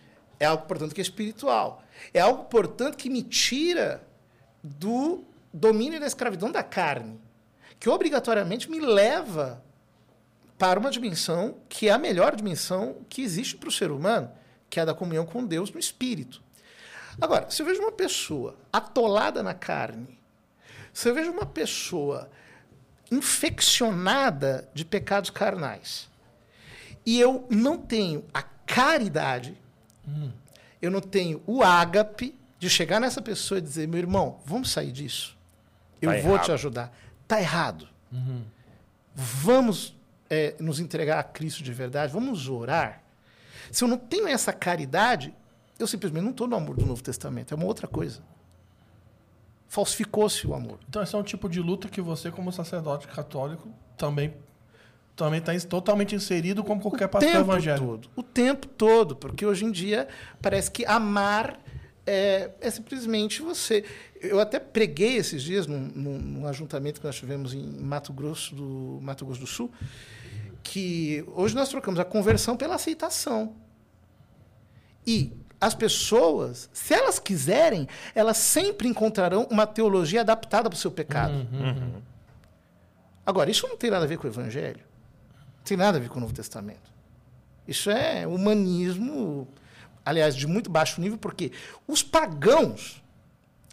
É algo, portanto, que é espiritual. É algo, portanto, que me tira do domínio da escravidão da carne, que obrigatoriamente me leva para uma dimensão que é a melhor dimensão que existe para o ser humano, que é a da comunhão com Deus no espírito. Agora, se eu vejo uma pessoa atolada na carne, se eu vejo uma pessoa infeccionada de pecados carnais, e eu não tenho a caridade, eu não tenho o ágape de chegar nessa pessoa e dizer, meu irmão, vamos sair disso. Eu Tá vou errado. te ajudar. Tá errado. Vamos é, nos entregar a Cristo de verdade, vamos orar. Se eu não tenho essa caridade, eu simplesmente não estou no amor do Novo Testamento, é uma outra coisa. Falsificou-se o amor. Então esse é um tipo de luta que você, como sacerdote católico, também também está totalmente inserido como qualquer pastor tempo evangélico. todo. O tempo todo, porque hoje em dia parece que amar é, é simplesmente você. Eu até preguei esses dias num, num, num ajuntamento que nós tivemos em Mato Grosso do Mato Grosso do Sul, que hoje nós trocamos a conversão pela aceitação. E as pessoas, se elas quiserem, elas sempre encontrarão uma teologia adaptada para o seu pecado. Uhum. Agora, isso não tem nada a ver com o Evangelho. Não tem nada a ver com o Novo Testamento. Isso é humanismo, aliás, de muito baixo nível, porque os pagãos,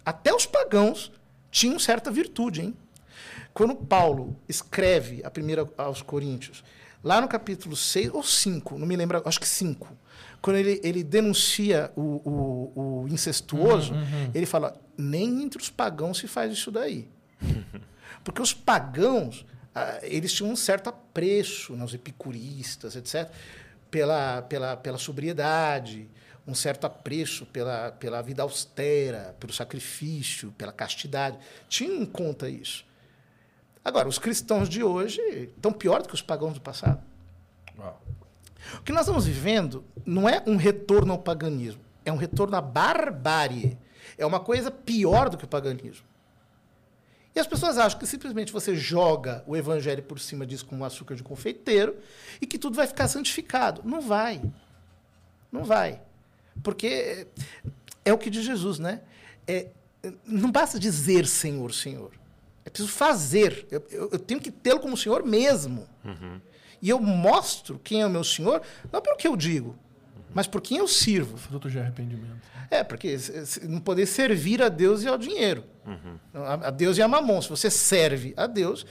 até os pagãos, tinham certa virtude. Hein? Quando Paulo escreve a primeira aos Coríntios, lá no capítulo 6 ou 5, não me lembro, acho que 5, quando ele, ele denuncia o, o, o incestuoso, ele fala: nem entre os pagãos se faz isso daí. Porque os pagãos, ah, eles tinham um certo apreço, né, os epicuristas, etc., pela, pela, pela sobriedade, um certo apreço pela, pela vida austera, pelo sacrifício, pela castidade. Tinham em conta isso. Agora, os cristãos de hoje estão pior do que os pagãos do passado. Uau. O que nós estamos vivendo não é um retorno ao paganismo, é um retorno à barbárie. É uma coisa pior do que o paganismo. E as pessoas acham que simplesmente você joga o evangelho por cima disso como um açúcar de confeiteiro e que tudo vai ficar santificado. Não vai. Não vai. Porque é, é o que diz Jesus, né? É, não basta dizer Senhor, Senhor. É preciso fazer. Eu, eu- eu tenho que tê-lo como Senhor mesmo. E eu mostro quem é o meu Senhor, não pelo que eu digo, mas por quem eu sirvo. Fruto de arrependimento. É, porque não poder servir a Deus e ao dinheiro. A, a Deus e a mamon. Se você serve a Deus,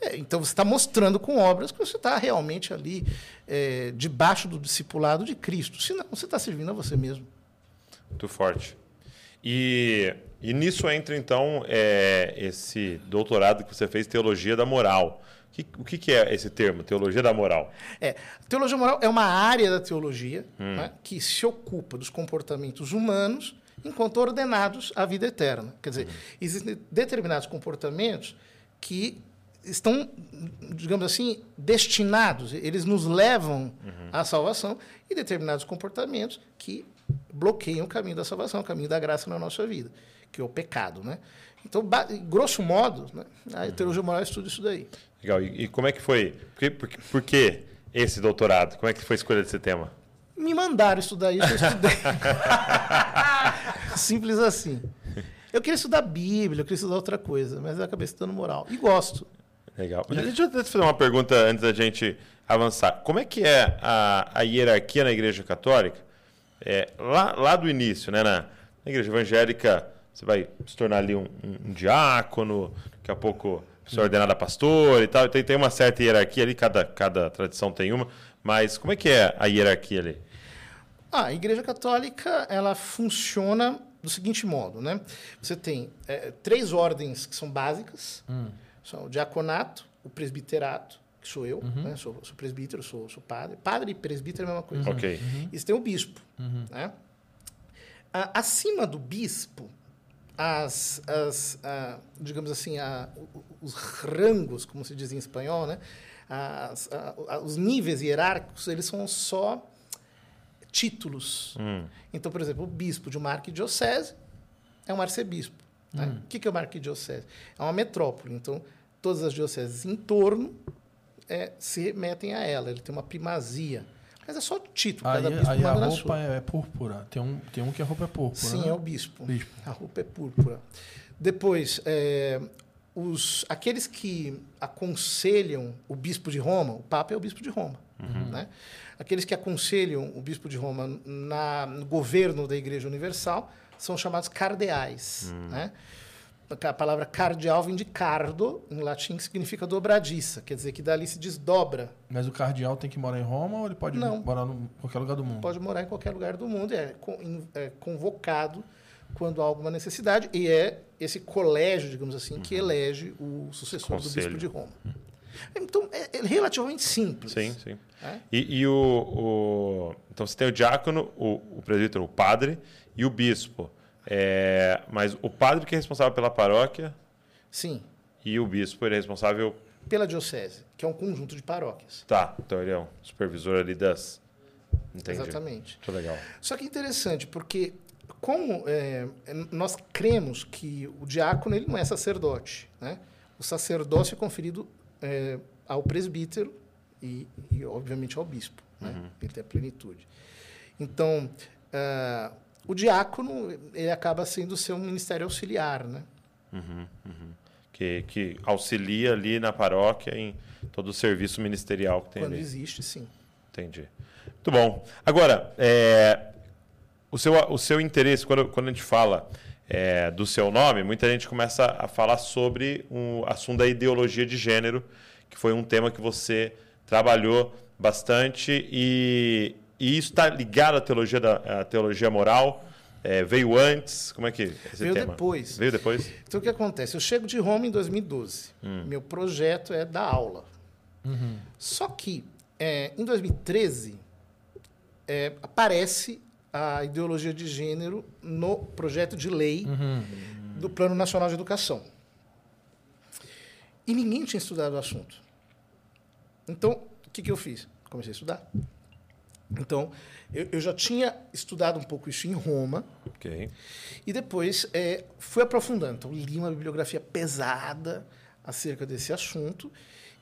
é, então você está mostrando com obras que você está realmente ali é, debaixo do discipulado de Cristo. Senão, você está servindo a você mesmo. Muito forte. E, e nisso entra, então, é, esse doutorado que você fez, Teologia da Moral. O que, que é esse termo, Teologia da Moral? É, teologia moral é uma área da teologia né, que se ocupa dos comportamentos humanos enquanto ordenados à vida eterna. Quer dizer, existem determinados comportamentos que estão, digamos assim, destinados, eles nos levam à salvação, e determinados comportamentos que bloqueiam o caminho da salvação, o caminho da graça na nossa vida, que é o pecado. Né? Então, grosso modo, né, a teologia moral estuda isso daí. Legal. E, e como é que foi? Por que, por, por que esse doutorado? Como é que foi a escolha desse tema? Me mandaram estudar isso, eu estudei. Simples assim. Eu queria estudar Bíblia, eu queria estudar outra coisa, mas eu acabei estudando moral. E gosto. Legal. Deixa eu te fazer uma pergunta antes da gente avançar. Como é que é a, a hierarquia na Igreja Católica? É, lá, lá do início, né? Na, na Igreja Evangélica, você vai se tornar ali um, um- um diácono, daqui a pouco você é ordenado a pastor e tal. Tem, tem uma certa hierarquia ali, cada, cada tradição tem uma. Mas como é que é a hierarquia ali? Ah, a Igreja Católica ela funciona do seguinte modo, né? Você tem é, três ordens que são básicas: são o diaconato, o presbiterato, que sou eu, né? sou, sou presbítero, sou, sou padre. Padre e presbítero é a mesma coisa. Ok. E você tem o bispo. Né? A- acima do bispo, as, as, a, digamos assim, a- o- o- os rangos, como se diz em espanhol, né? As- os níveis hierárquicos, eles são só títulos. Então, por exemplo, o bispo de uma arquidiocese é um arcebispo. né? O que que é uma arquidiocese? É uma metrópole. Então, todas as dioceses em torno é, se remetem a ela. Ele tem uma primazia. Mas é só título. Cada Aí, bispo aí a roupa sua. é, é púrpura. Tem um, tem um que a roupa é púrpura. Sim, né? é o bispo. Bispo. A roupa é púrpura. Depois, é, os, aqueles que aconselham o bispo de Roma, o Papa é o bispo de Roma. Né? Aqueles que aconselham o bispo de Roma na, no governo da Igreja Universal são chamados cardeais. Né? A palavra cardeal vem de cardo, em latim, que significa dobradiça. Quer dizer que dali se desdobra Mas o cardeal tem que morar em Roma ou ele pode Não. morar em qualquer lugar do mundo? pode morar em qualquer lugar do mundo, é, é convocado quando há alguma necessidade, e é esse colégio, digamos assim, que elege o sucessor do Conselho. bispo de Roma. Então, é, é relativamente simples. Sim, sim. É? E, e o, o- Então você tem o diácono, o, o presbítero, o padre e o bispo. É, mas o padre que é responsável pela paróquia Sim, e o bispo ele é responsável. pela diocese, que é um conjunto de paróquias. Tá, então ele é um supervisor ali das. Entendi. Exatamente. Muito legal. Só que é interessante, porque como é, nós cremos que o diácono ele não é sacerdote, né? O sacerdócio é conferido é, ao presbítero e, e, obviamente, ao bispo. Né? Ele tem a plenitude. Então, ah, o diácono ele acaba sendo seu ministério auxiliar, né? Que, que auxilia ali na paróquia em todo o serviço ministerial que tem Quando ali. existe, sim. Entendi. Muito bom. Agora, é, o, seu, o seu interesse, quando, quando a gente fala é, do seu nome, muita gente começa a falar sobre o assunto da ideologia de gênero, que foi um tema que você trabalhou bastante e, e isso está ligado à teologia, da, à teologia moral. É, veio antes? Como é que é esse Veio tema? depois. Veio depois? Então, o que acontece? Eu chego de Roma em 2012. Meu projeto é dar aula. Só que, é, em 2013, é, aparece a ideologia de gênero no projeto de lei do Plano Nacional de Educação. E ninguém tinha estudado o assunto. Então, o que, que eu fiz? Comecei a estudar. Então, eu, eu já tinha estudado um pouco isso em Roma. Ok. E depois é, fui aprofundando. Então, li uma bibliografia pesada acerca desse assunto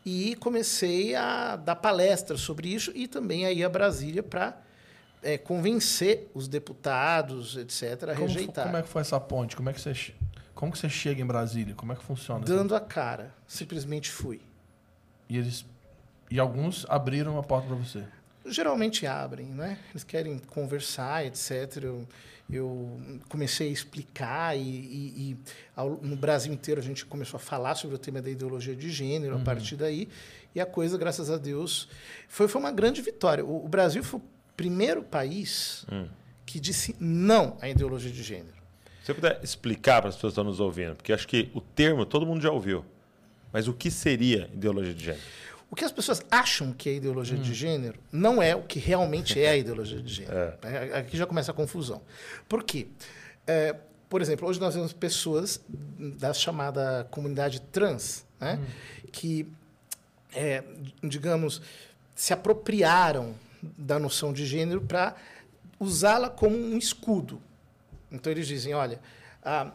e comecei a dar palestras sobre isso e também a ir a Brasília para é, convencer os deputados, etc., a Como, rejeitar. como é que foi essa ponte? Como é que você, como que você chega em Brasília? Como é que funciona? Dando a cara. Simplesmente fui. E, eles, e alguns abriram a porta para você. Geralmente abrem, né? Eles querem conversar, etc. Eu, eu comecei a explicar e, e- e ao- no Brasil inteiro a gente começou a falar sobre o tema da ideologia de gênero a partir daí. E a coisa, graças a Deus, foi, foi uma grande vitória. O, o Brasil foi o primeiro país que disse não à ideologia de gênero. Se você puder explicar para as pessoas que estão nos ouvindo, porque acho que o termo todo mundo já ouviu, mas o que seria ideologia de gênero? O que as pessoas acham que é ideologia de gênero não é o que realmente é a ideologia de gênero. É, Aqui já começa a confusão. Por quê? É, por exemplo, hoje nós vemos pessoas da chamada comunidade trans, né, que, é, digamos, se apropriaram da noção de gênero para usá-la como um escudo. Então eles dizem, olha, a-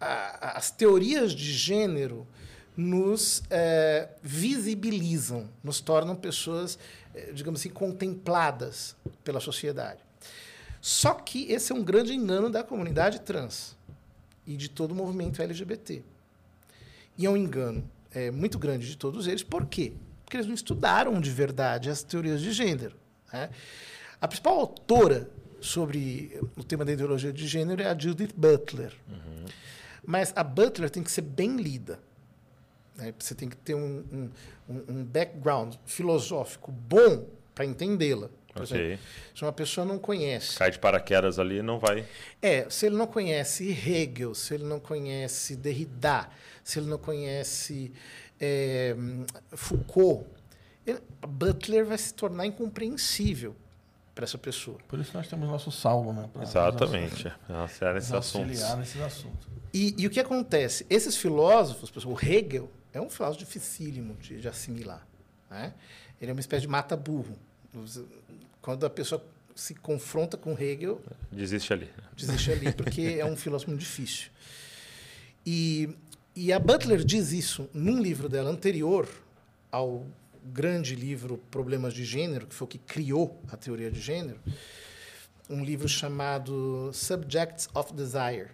a- as teorias de gênero nos eh, visibilizam, nos tornam pessoas, eh, digamos assim, contempladas pela sociedade. Só que esse é um grande engano da comunidade trans e de todo o movimento LGBT. E é um engano eh, muito grande de todos eles. Por quê? Porque eles não estudaram de verdade as teorias de gênero. né? A principal autora sobre o tema da ideologia de gênero é a Judith Butler. Mas a Butler tem que ser bem lida. Né? Você tem que ter um, um, um- background filosófico bom para entendê-la. Por Ok. exemplo, se uma pessoa não conhece. Cai de paraquedas ali e não vai. É, se ele não conhece Hegel, se ele não conhece Derrida, se ele não conhece é, Foucault, ele- Butler vai se tornar incompreensível para essa pessoa. Por isso nós temos nosso Saulo, né? pra Exatamente. Nossa, era nesses assuntos. E, e o que acontece? Esses filósofos, o Hegel é um filósofo dificílimo de, de assimilar. né? Ele é uma espécie de mata-burro. Quando a pessoa se confronta com Hegel, Desiste ali. desiste ali, porque é um filósofo muito difícil. E, e a Butler diz isso num livro dela anterior ao grande livro Problemas de Gênero, que foi o que criou a teoria de gênero, um livro chamado Subjects of Desire.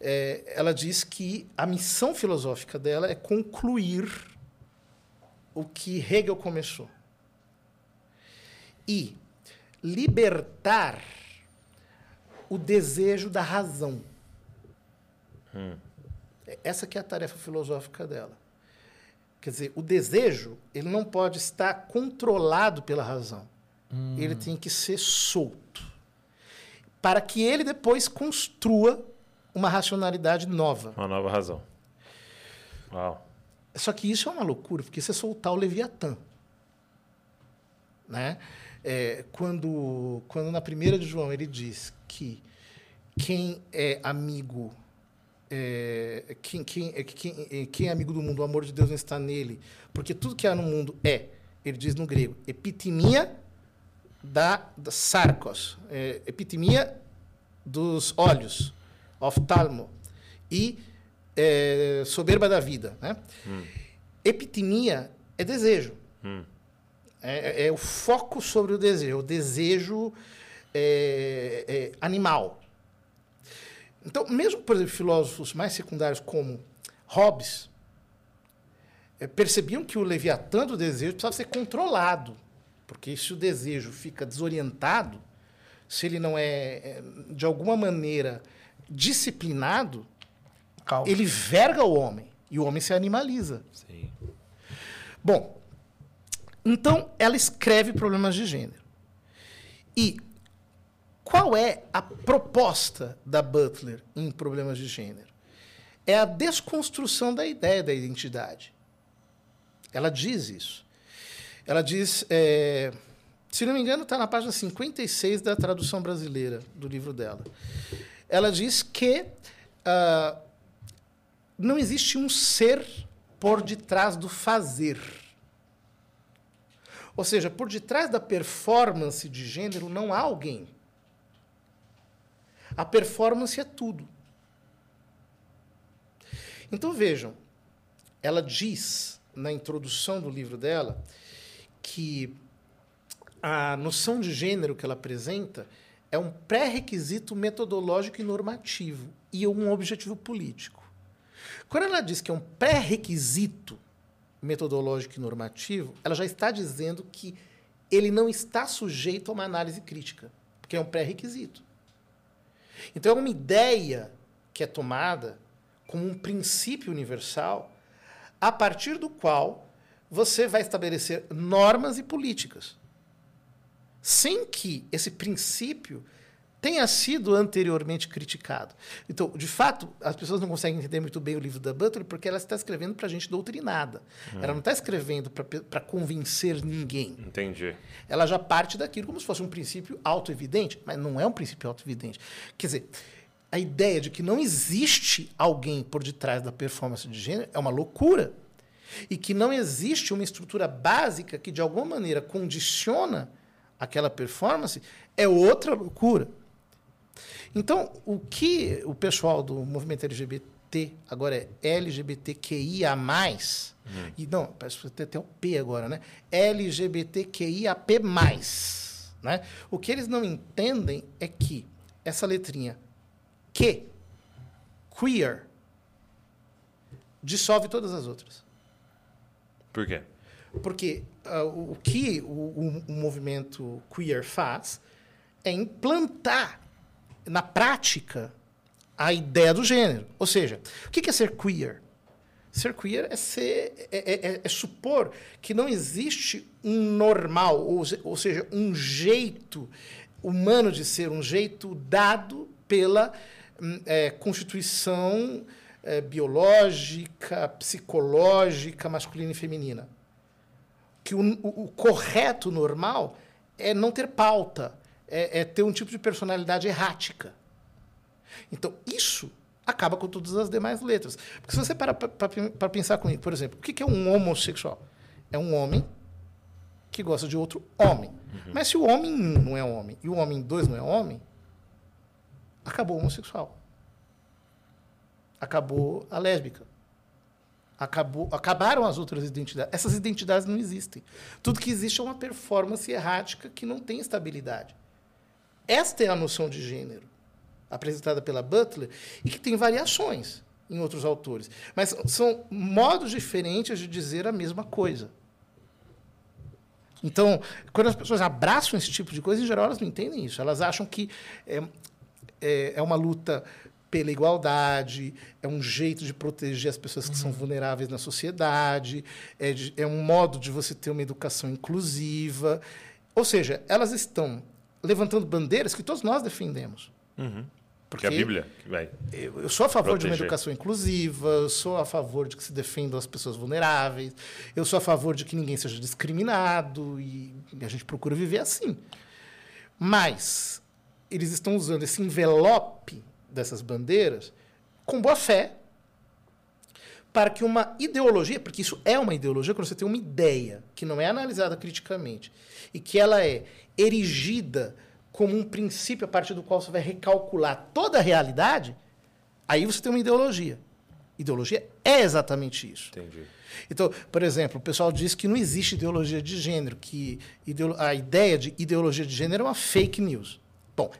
É, ela diz que a missão filosófica dela é concluir o que Hegel começou e libertar o desejo da razão. Essa que é a tarefa filosófica dela. Quer dizer, o desejo ele não pode estar controlado pela razão. Ele tem que ser solto. Para que ele depois construa uma racionalidade nova. Uma nova razão. Uau. Só que isso é uma loucura, porque você soltar o Leviatã. Né? É, quando, quando na primeira de João ele diz que quem é amigo é, quem, quem, é, quem, é, quem é amigo do mundo, o amor de Deus não está nele, porque tudo que há no mundo é, ele diz no grego, epitimia da, da sarcos, é, epitimia dos olhos, oftalmo, e é, soberba da vida. Né? Hum. Epitimia é desejo. Hum. É, é, é, o foco sobre o desejo, o desejo é, animal. Então, mesmo, por exemplo, filósofos mais secundários como Hobbes percebiam que o leviatã do desejo precisava ser controlado, porque se o desejo fica desorientado, se ele não é, de alguma maneira, disciplinado, Calma. ele verga o homem e o homem se animaliza. Sim. Bom, então ela escreve problemas de gênero. E qual é a proposta da Butler em problemas de gênero? É a desconstrução da ideia da identidade. Ela diz isso. Ela diz, é, se não me engano, está na página 56 da tradução brasileira do livro dela. Ela diz que uh, não existe um ser por detrás do fazer. Ou seja, por detrás da performance de gênero não há alguém. A performance é tudo. Então vejam, ela diz na introdução do livro dela que a noção de gênero que ela apresenta é um pré-requisito metodológico e normativo e um objetivo político. Quando ela diz que é um pré-requisito metodológico e normativo, ela já está dizendo que ele não está sujeito a uma análise crítica, porque é um pré-requisito. Então é uma ideia que é tomada como um princípio universal a partir do qual você vai estabelecer normas e políticas. Sem que esse princípio tenha sido anteriormente criticado. Então, de fato, as pessoas não conseguem entender muito bem o livro da Butler porque ela está escrevendo para gente doutrinada. Hum. Ela não está escrevendo para convencer ninguém. Entendi. Ela já parte daquilo como se fosse um princípio auto-evidente, mas não é um princípio auto-evidente. Quer dizer, a ideia de que não existe alguém por detrás da performance de gênero é uma loucura. E que não existe uma estrutura básica que, de alguma maneira, condiciona aquela performance é outra loucura. Então, o que o pessoal do movimento LGBT, agora é LGBTQIA, hum. e não, parece que tem até o P agora, né? LGBTQIAP. Né? O que eles não entendem é que essa letrinha que, queer, dissolve todas as outras. Por quê? Porque uh, o que o, o, o movimento queer faz é implantar na prática, a ideia do gênero. Ou seja, o que é ser queer? Ser queer é, ser, é, é, é, é supor que não existe um normal, ou, ou seja, um jeito humano de ser, um jeito dado pela hum, é, constituição é, biológica, psicológica, masculina e feminina. Que o, o, o correto, normal, é não ter pauta, é, é ter um tipo de personalidade errática. Então, isso acaba com todas as demais letras. Porque se você parar para pensar comigo, por exemplo, o que é um homossexual? É um homem que gosta de outro homem. Uhum. Mas se o homem um não é homem e o homem dois não é homem, acabou o homossexual. Acabou a lésbica. Acabou, acabaram as outras identidades. Essas identidades não existem. Tudo que existe é uma performance errática que não tem estabilidade. Esta é a noção de gênero apresentada pela Butler e que tem variações em outros autores, mas são modos diferentes de dizer a mesma coisa. Então, quando as pessoas abraçam esse tipo de coisa, em geral elas não entendem isso. Elas acham que é, é, é uma luta pela igualdade, é um jeito de proteger as pessoas que uhum. são vulneráveis na sociedade, é, de, é um modo de você ter uma educação inclusiva. Ou seja, elas estão levantando bandeiras que todos nós defendemos. Uhum. Porque a Bíblia que vai. Eu, eu sou a favor de uma Proteger. educação inclusiva, eu sou a favor de que se defendam as pessoas vulneráveis, eu sou a favor de que ninguém seja discriminado e a gente procura viver assim. Mas eles estão usando esse envelope dessas bandeiras com boa fé para que uma ideologia, porque isso é uma ideologia quando você tem uma ideia que não é analisada criticamente e que ela é erigida como um princípio a partir do qual você vai recalcular toda a realidade, aí você tem uma ideologia. Ideologia é exatamente isso. Entendi. Então, por exemplo, o pessoal diz que não existe ideologia de gênero, que a ideia de ideologia de gênero é uma fake news. Bom,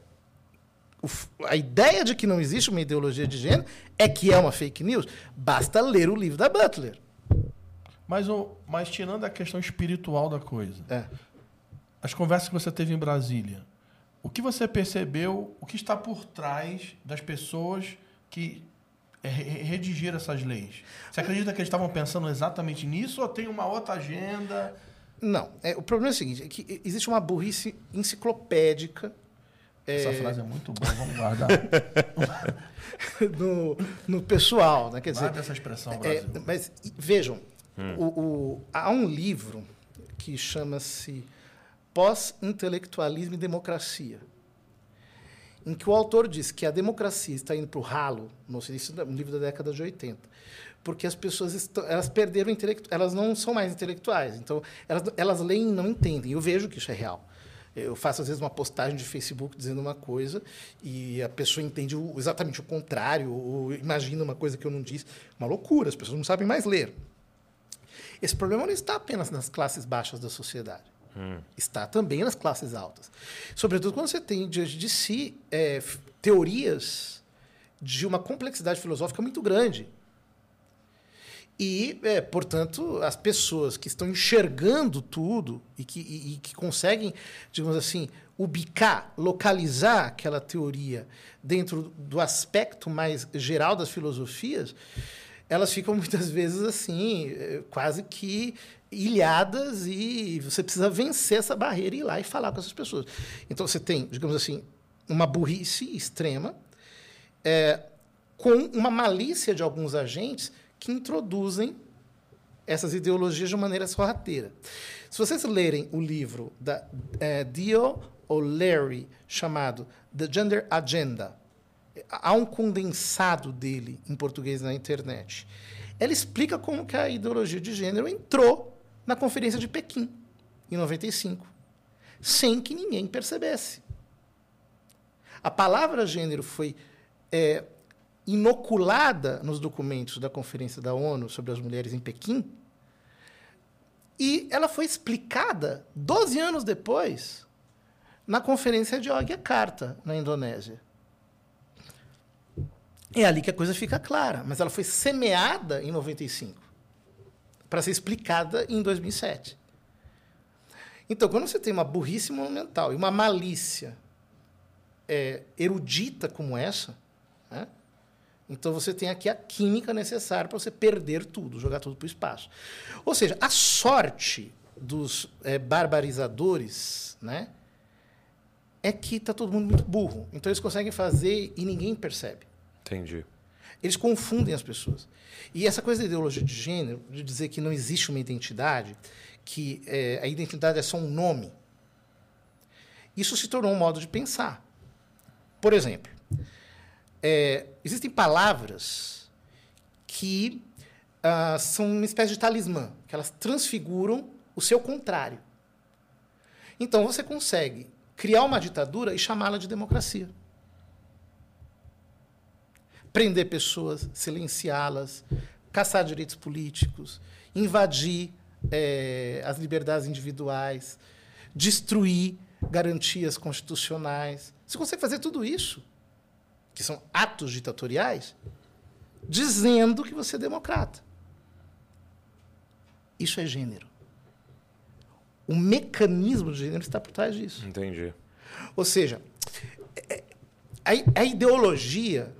a ideia de que não existe uma ideologia de gênero é que é uma fake news. Basta ler o livro da Butler. Mas, mas tirando a questão espiritual da coisa, É. as conversas que você teve em Brasília, o que você percebeu, o que está por trás das pessoas que re- redigiram essas leis? Você acredita que eles estavam pensando exatamente nisso ou tem uma outra agenda? Não, é, o problema é o seguinte, é que existe uma burrice enciclopédica Essa frase é muito boa, vamos guardar. no, no pessoal, né? Quer dizer, Guarda essa expressão, É, Brasil. mas e- vejam, o, o- há um livro que chama-se Pós-Intelectualismo e Democracia, em que o autor diz que a democracia está indo para o ralo, isso é um livro da década de 80, porque as pessoas estão, elas perderam o intelecto, elas não são mais intelectuais, então elas, elas leem e não entendem. Eu vejo que isso é real. Eu faço, às vezes, uma postagem de Facebook dizendo uma coisa e a pessoa entende o- exatamente o contrário, ou imagina uma coisa que eu não disse. Uma loucura, as pessoas não sabem mais ler. Esse problema não está apenas nas classes baixas da sociedade. Está também nas classes altas. Sobretudo quando você tem diante de si é, teorias de uma complexidade filosófica muito grande. E, é, portanto, as pessoas que estão enxergando tudo e que, e- e que conseguem, digamos assim, ubicar, localizar aquela teoria dentro do aspecto mais geral das filosofias, elas ficam muitas vezes assim, eh, quase que ilhadas e você precisa vencer essa barreira e ir lá e falar com essas pessoas. Então você tem, digamos assim, uma burrice extrema é, com uma malícia de alguns agentes que introduzem essas ideologias de maneira sorrateira. Se vocês lerem o livro da é, Dio O'Leary, chamado The Gender Agenda, há um condensado dele em português na internet. Ela explica como que a ideologia de gênero entrou na Conferência de Pequim, em 95, sem que ninguém percebesse. A palavra gênero foi é, inoculada nos documentos da Conferência da ONU sobre as mulheres em Pequim, e ela foi explicada 12 anos depois na Conferência de Yogyakarta, na Indonésia. É ali que a coisa fica clara, mas ela foi semeada em 95 para ser explicada em 2007. Então, quando você tem uma burrice monumental e uma malícia é, erudita como essa, né? Então você tem aqui a química necessária para você perder tudo, jogar tudo para o espaço. Ou seja, a sorte dos é, barbarizadores né, é que está todo mundo muito burro. Então eles conseguem fazer e ninguém percebe. Entendi. Eles confundem as pessoas. E essa coisa da ideologia de gênero, de dizer que não existe uma identidade, que é, a identidade é só um nome, isso se tornou um modo de pensar. Por exemplo, é, existem palavras que ah, são uma espécie de talismã, que elas transfiguram o seu contrário. Então você consegue criar uma ditadura e chamá-la de democracia prender pessoas, silenciá-las, caçar direitos políticos, invadir eh, as liberdades individuais, destruir garantias constitucionais. Você consegue fazer tudo isso, que são atos ditatoriais, dizendo que você é democrata. Isso é gênero. O mecanismo de gênero está por trás disso. Entendi. Ou seja, é- a, a ideologia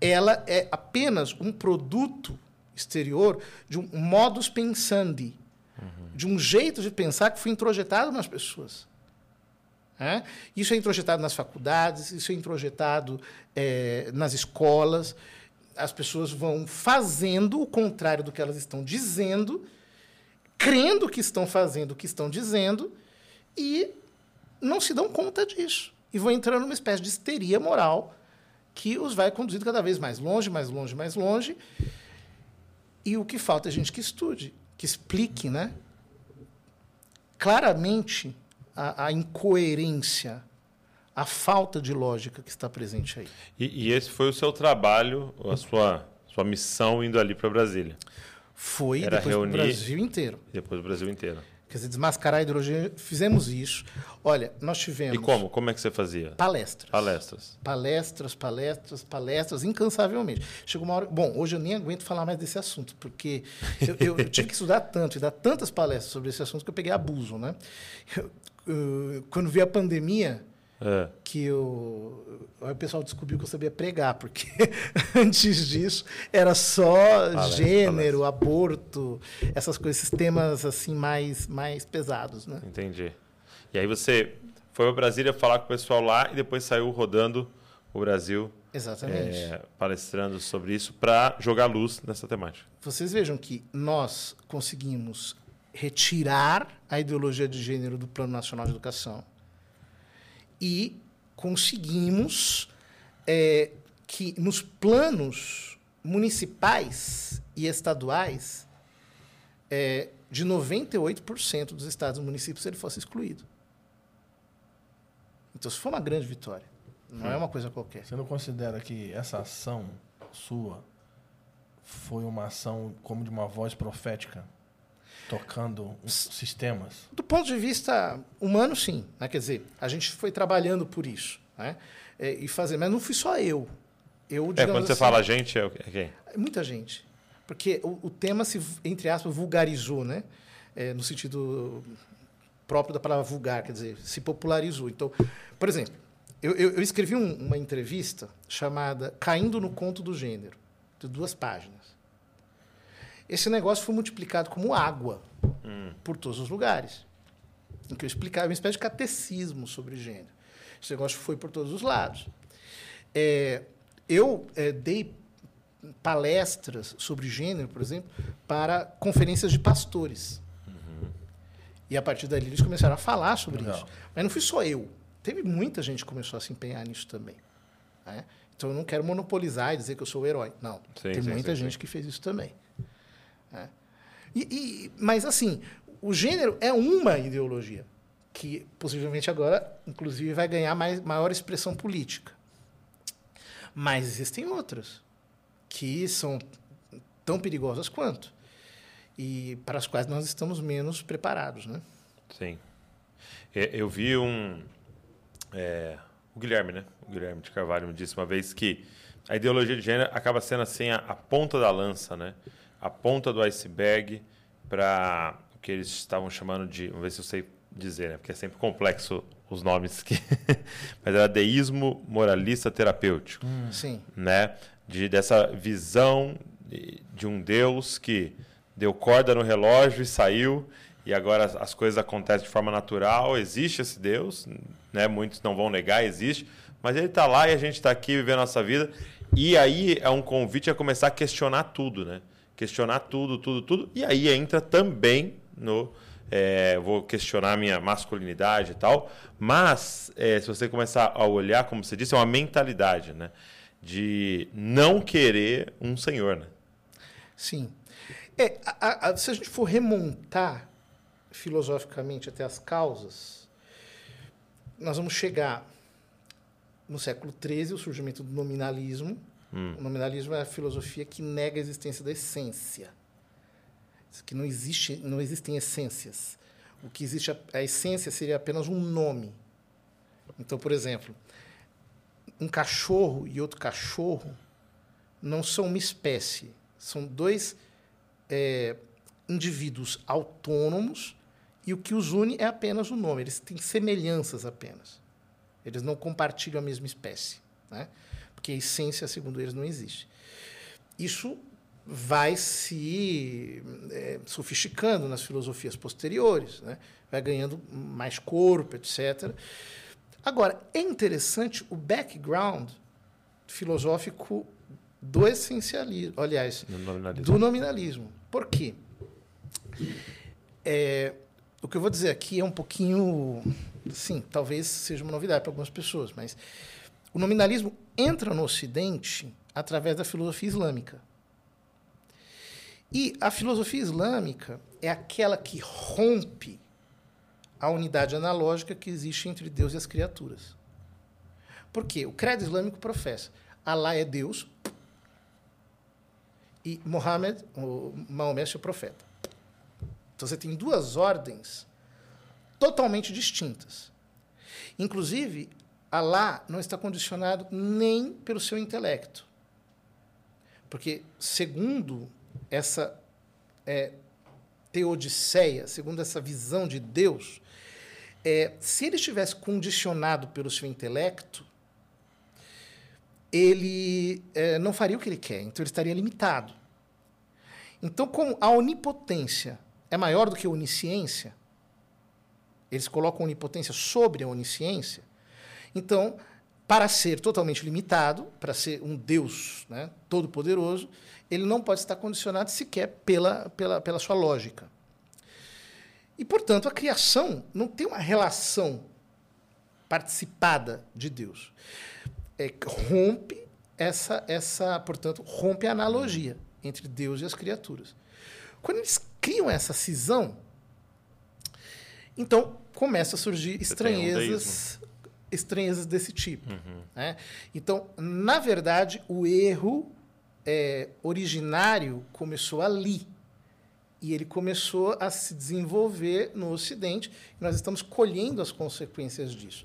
ela é apenas um produto exterior de um modus pensandi, de um jeito de pensar que foi introjetado nas pessoas. Né? Isso é introjetado nas faculdades, isso é introjetado é, nas escolas. As pessoas vão fazendo o contrário do que elas estão dizendo, crendo que estão fazendo o que estão dizendo, e não se dão conta disso. E vão entrando numa espécie de histeria moral que os vai conduzindo cada vez mais longe, mais longe, mais longe. E o que falta é gente que estude, que explique, né? Claramente a, a incoerência, a falta de lógica que está presente aí. E, e esse foi o seu trabalho, a sua, sua missão indo ali para Brasília? Foi Era depois reunir- do Brasil inteiro. Depois do Brasil inteiro. Quer dizer, desmascarar a ideologia, fizemos isso. Olha, nós tivemos E como? Como é que você fazia? palestras. Palestras. Palestras, palestras, palestras, incansavelmente. Chegou uma hora. Bom, hoje eu nem aguento falar mais desse assunto, porque eu, eu- eu tive que estudar tanto e dar tantas palestras sobre esse assunto que eu peguei abuso, né? Eu- eu- quando veio a pandemia, É. que eu, o pessoal descobriu que eu sabia pregar, porque antes disso era só Palestra, gênero, aborto, essas coisas, esses temas assim mais, mais pesados, né? Entendi. E aí você foi para Brasília falar com o pessoal lá e depois saiu rodando o Brasil, Exatamente. é, palestrando sobre isso para jogar luz nessa temática. Vocês vejam que nós conseguimos retirar a ideologia de gênero do Plano Nacional de Educação e conseguimos é, que nos planos municipais e estaduais, é, de 98% dos estados e municípios ele fosse excluído. Então, isso foi uma grande vitória. Não é uma coisa qualquer. Você não considera que essa ação sua foi uma ação como de uma voz profética, tocando os sistemas? Do ponto de vista humano, sim. Né? Quer dizer, a gente foi trabalhando por isso. Né? É, e fazer, mas não fui só eu. Eu, É, quando você assim, fala gente, é o- é quem? é muita gente. Porque o, o tema se, entre aspas, vulgarizou, né? É, no sentido próprio da palavra vulgar, quer dizer, se popularizou. Então, por exemplo, eu, eu, eu escrevi um- uma entrevista chamada Caindo no Conto do Gênero, de duas páginas. Esse negócio foi multiplicado como água por todos os lugares. Em que eu explicava uma espécie de catecismo sobre gênero. Esse negócio foi por todos os lados. É, eu é, dei palestras sobre gênero, por exemplo, para conferências de pastores. E a partir dali eles começaram a falar sobre Legal. isso. Mas não fui só eu. Teve muita gente que começou a se empenhar nisso também. né? Então eu não quero monopolizar e dizer que eu sou o herói. Não. Sim, Tem sim, muita sim, gente que fez isso também. Né? E, e- mas assim, o gênero é uma ideologia que possivelmente agora, inclusive, vai ganhar mais, maior expressão política. Mas existem outras que são tão perigosas quanto e para as quais nós estamos menos preparados, né? Sim. Eu vi um. é, o Guilherme, né? O Guilherme de Carvalho me disse uma vez que a ideologia de gênero acaba sendo assim a, a ponta da lança, né? A ponta do iceberg para o que eles estavam chamando de. Vamos ver se eu sei dizer, né? Porque é sempre complexo os nomes que. Mas era deísmo moralista terapêutico Sim. né? De, dessa visão de, de um Deus que deu corda no relógio e saiu, e agora as, as coisas acontecem de forma natural. Existe esse Deus, né? muitos não vão negar, existe, mas ele está lá e a gente está aqui vivendo a nossa vida. E aí é um convite a começar a questionar tudo, né? Questionar tudo, tudo, tudo. E aí entra também no. é, vou questionar minha masculinidade e tal, mas é, se você começar a olhar, como você disse, é uma mentalidade, né? De não querer um senhor, né? Sim. É, a- a- se a gente for remontar filosoficamente até as causas, nós vamos chegar no século XIII, o surgimento do nominalismo. O nominalismo é a filosofia que nega a existência da essência. Que não, existe, não existem essências. O que existe, a, a essência seria apenas um nome. Então, por exemplo, um cachorro e outro cachorro não são uma espécie, são dois é, indivíduos autônomos e o que os une é apenas o nome. Eles têm semelhanças apenas. Eles não compartilham a mesma espécie, né? Porque a essência, segundo eles, não existe. Isso vai se é, sofisticando nas filosofias posteriores, né? vai ganhando mais corpo, etc. Agora, é interessante o background filosófico do essencialismo, aliás, No nominalismo. do nominalismo. Por quê? É, o que eu vou dizer aqui é um pouquinho, sim, talvez seja uma novidade para algumas pessoas, mas o nominalismo entra no Ocidente através da filosofia islâmica. E a filosofia islâmica é aquela que rompe a unidade analógica que existe entre Deus e as criaturas. Por quê? O credo islâmico professa: Allah é Deus e Mohammed, o Maomé, é seu profeta. Então você tem duas ordens totalmente distintas. Inclusive, Allah não está condicionado nem pelo seu intelecto. Porque, segundo essa é, teodiceia, segundo essa visão de Deus, é, se ele estivesse condicionado pelo seu intelecto, ele é, não faria o que ele quer, então ele estaria limitado. Então, como a onipotência é maior do que a onisciência, eles colocam a onipotência sobre a onisciência, então, para ser totalmente limitado, para ser um Deus né, todo-poderoso, ele não pode estar condicionado sequer pela, pela, pela sua lógica. E, portanto, a criação não tem uma relação participada de Deus. É, rompe essa, essa, portanto, rompe a analogia entre Deus e as criaturas. Quando eles criam essa cisão, então começa a surgir estranhezas, estranhezas desse tipo. né? Então, na verdade, o erro é, originário começou ali. E ele começou a se desenvolver no Ocidente, e nós estamos colhendo as consequências disso.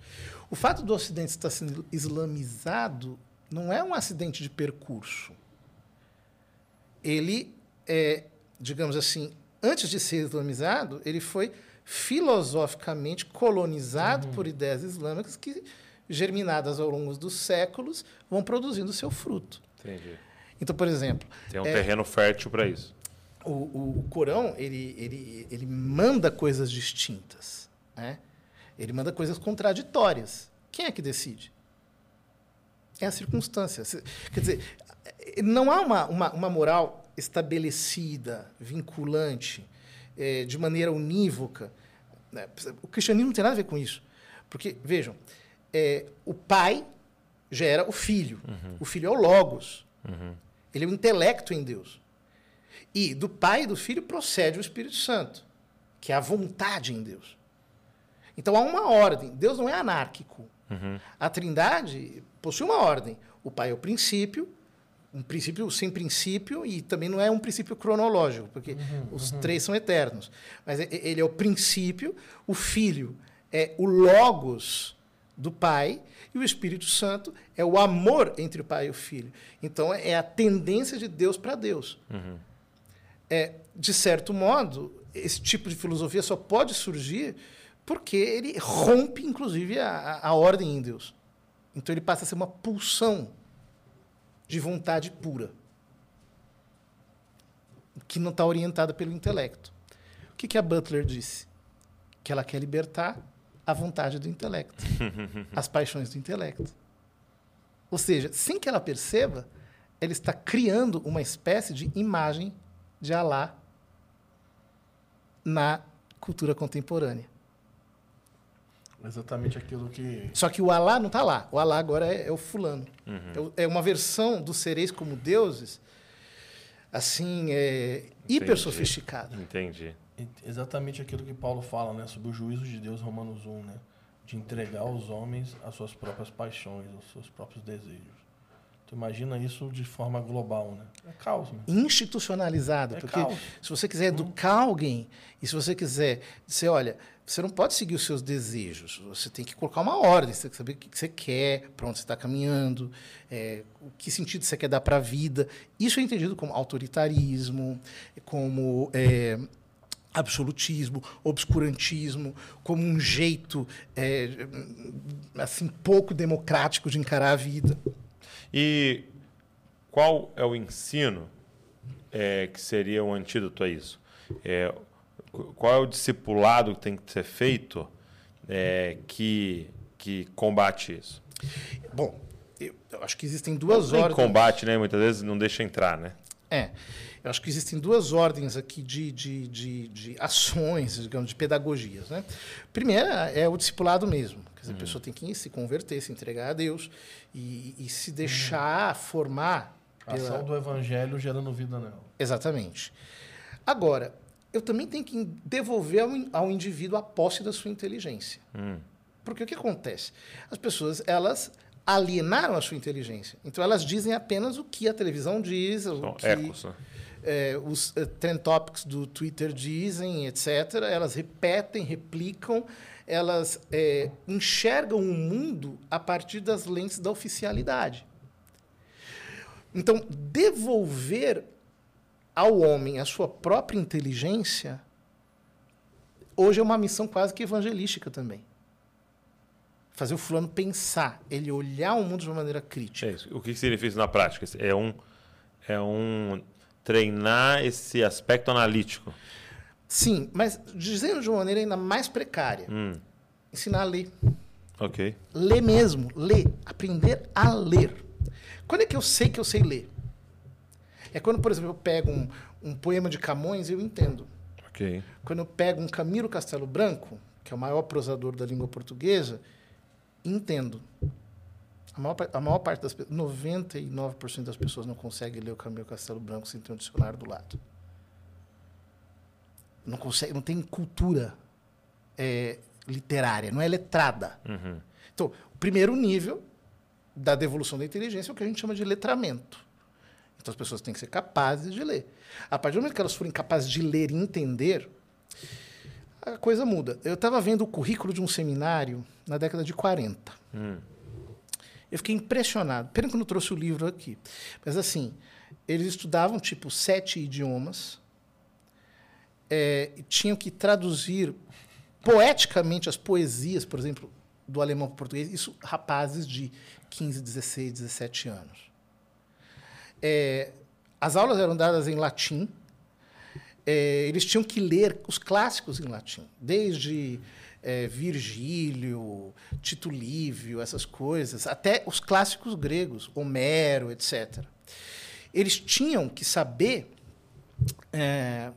O fato do Ocidente estar sendo islamizado não é um acidente de percurso. Ele é, digamos assim, antes de ser islamizado, ele foi filosoficamente colonizado por ideias islâmicas que, germinadas ao longo dos séculos, vão produzindo seu fruto. Entendi. Então, por exemplo, Tem um É. terreno fértil para isso. o, o, o Corão ele, ele, ele manda coisas distintas. Né? Ele manda coisas contraditórias. Quem é que decide? É a circunstância. Quer dizer, não há uma, uma, uma moral estabelecida, vinculante, eh, de maneira unívoca. Né? O cristianismo não tem nada a ver com isso. Porque, vejam, eh, o pai gera o filho. O filho é o Logos. Ele é o intelecto em Deus. E do Pai e do Filho procede o Espírito Santo, que é a vontade em Deus. Então há uma ordem. Deus não é anárquico. A Trindade possui uma ordem. O Pai é o princípio, um princípio sem princípio e também não é um princípio cronológico, porque os três são eternos. Mas ele é o princípio, o Filho é o logos do Pai e o Espírito Santo é o amor entre o Pai e o Filho. Então é a tendência de Deus para Deus. É, de certo modo, esse tipo de filosofia só pode surgir porque ele rompe, inclusive, a, a- a ordem em Deus. Então ele passa a ser uma pulsão de vontade pura, que não está orientada pelo intelecto. O que, que a Butler disse? Que ela quer libertar a vontade do intelecto, as paixões do intelecto. Ou seja, sem que ela perceba, ela está criando uma espécie de imagem de Alá na cultura contemporânea. Exatamente aquilo que. Só que o Alá não está lá. O Alá agora é, é o fulano. É o- É, uma versão dos sereis como deuses, assim, é, hiper sofisticada. Entendi. Exatamente aquilo que Paulo fala, né? Sobre o juízo de Deus, Romanos 1, né? De entregar os homens às suas próprias paixões, aos seus próprios desejos. Tu imagina isso de forma global, né? É caos, mano. institucionalizado. É porque caos. se você quiser educar alguém, e se você quiser dizer, olha, você não pode seguir os seus desejos, você tem que colocar uma ordem, você tem que saber o que que você quer, para onde você está caminhando, é, o que sentido você quer dar para a vida. Isso é entendido como autoritarismo, como é, absolutismo, obscurantismo, como um jeito é, assim pouco democrático de encarar a vida. E qual é o ensino é, que seria um antídoto a isso? É, qu- qual é o discipulado que tem que ser feito é, que que combate isso? Bom, eu, acho que existem duas Tem ordens. combate, né? Muitas vezes não deixa entrar, né? É. Eu acho que existem duas ordens aqui de, de, de, de ações, digamos, de pedagogias. Né? Primeira é o discipulado mesmo. Quer dizer, a pessoa tem que se converter, se entregar a Deus e, e se deixar formar. A pela- ação do evangelho gerando vida nela. Exatamente. Agora, eu também tenho que devolver ao, ao indivíduo a posse da sua inteligência. Porque o que acontece? As pessoas, elas alienaram a sua inteligência. Então, elas dizem apenas o que a televisão diz, o São que ecos, né? eh, os eh, trend topics do Twitter dizem, etc. Elas repetem, replicam, elas eh, enxergam o mundo a partir das lentes da oficialidade. Então, devolver ao homem a sua própria inteligência hoje é uma missão quase que evangelística também. Fazer o fulano pensar, ele olhar o mundo de uma maneira crítica. É isso. O que significa isso na prática? É um, é um treinar esse aspecto analítico. Sim, mas dizendo de uma maneira ainda mais precária. Hum, Ensinar a ler. ok. Ler mesmo, ler. Aprender a ler. Quando é que eu sei que eu sei ler? É quando, por exemplo, eu pego um, um poema de Camões e eu entendo. Ok. Quando eu pego um Camilo Castelo Branco, que é o maior prosador da língua portuguesa, entendo. A maior, a maior parte das pessoas, 99% das pessoas não consegue ler o Camilo Castelo Branco sem ter um dicionário do lado. Não consegue, não tem cultura é, literária, não é letrada. Uhum. Então, o primeiro nível da devolução da inteligência é o que a gente chama de letramento. Então, as pessoas têm que ser capazes de ler. A partir do momento que elas forem capazes de ler e entender, a coisa muda. Eu estava vendo o currículo de um seminário na década de 40. Hum. Eu fiquei impressionado. Pena que eu não trouxe o livro aqui. Mas, assim, eles estudavam, tipo, sete idiomas, é, tinham que traduzir poeticamente as poesias, por exemplo, do alemão para o português, isso rapazes de 15, 16, 17 anos. É, as aulas eram dadas em latim, é, eles tinham que ler os clássicos em latim, desde é, Virgílio, Tito Livio, essas coisas, até os clássicos gregos, Homero, etc. Eles tinham que saber é,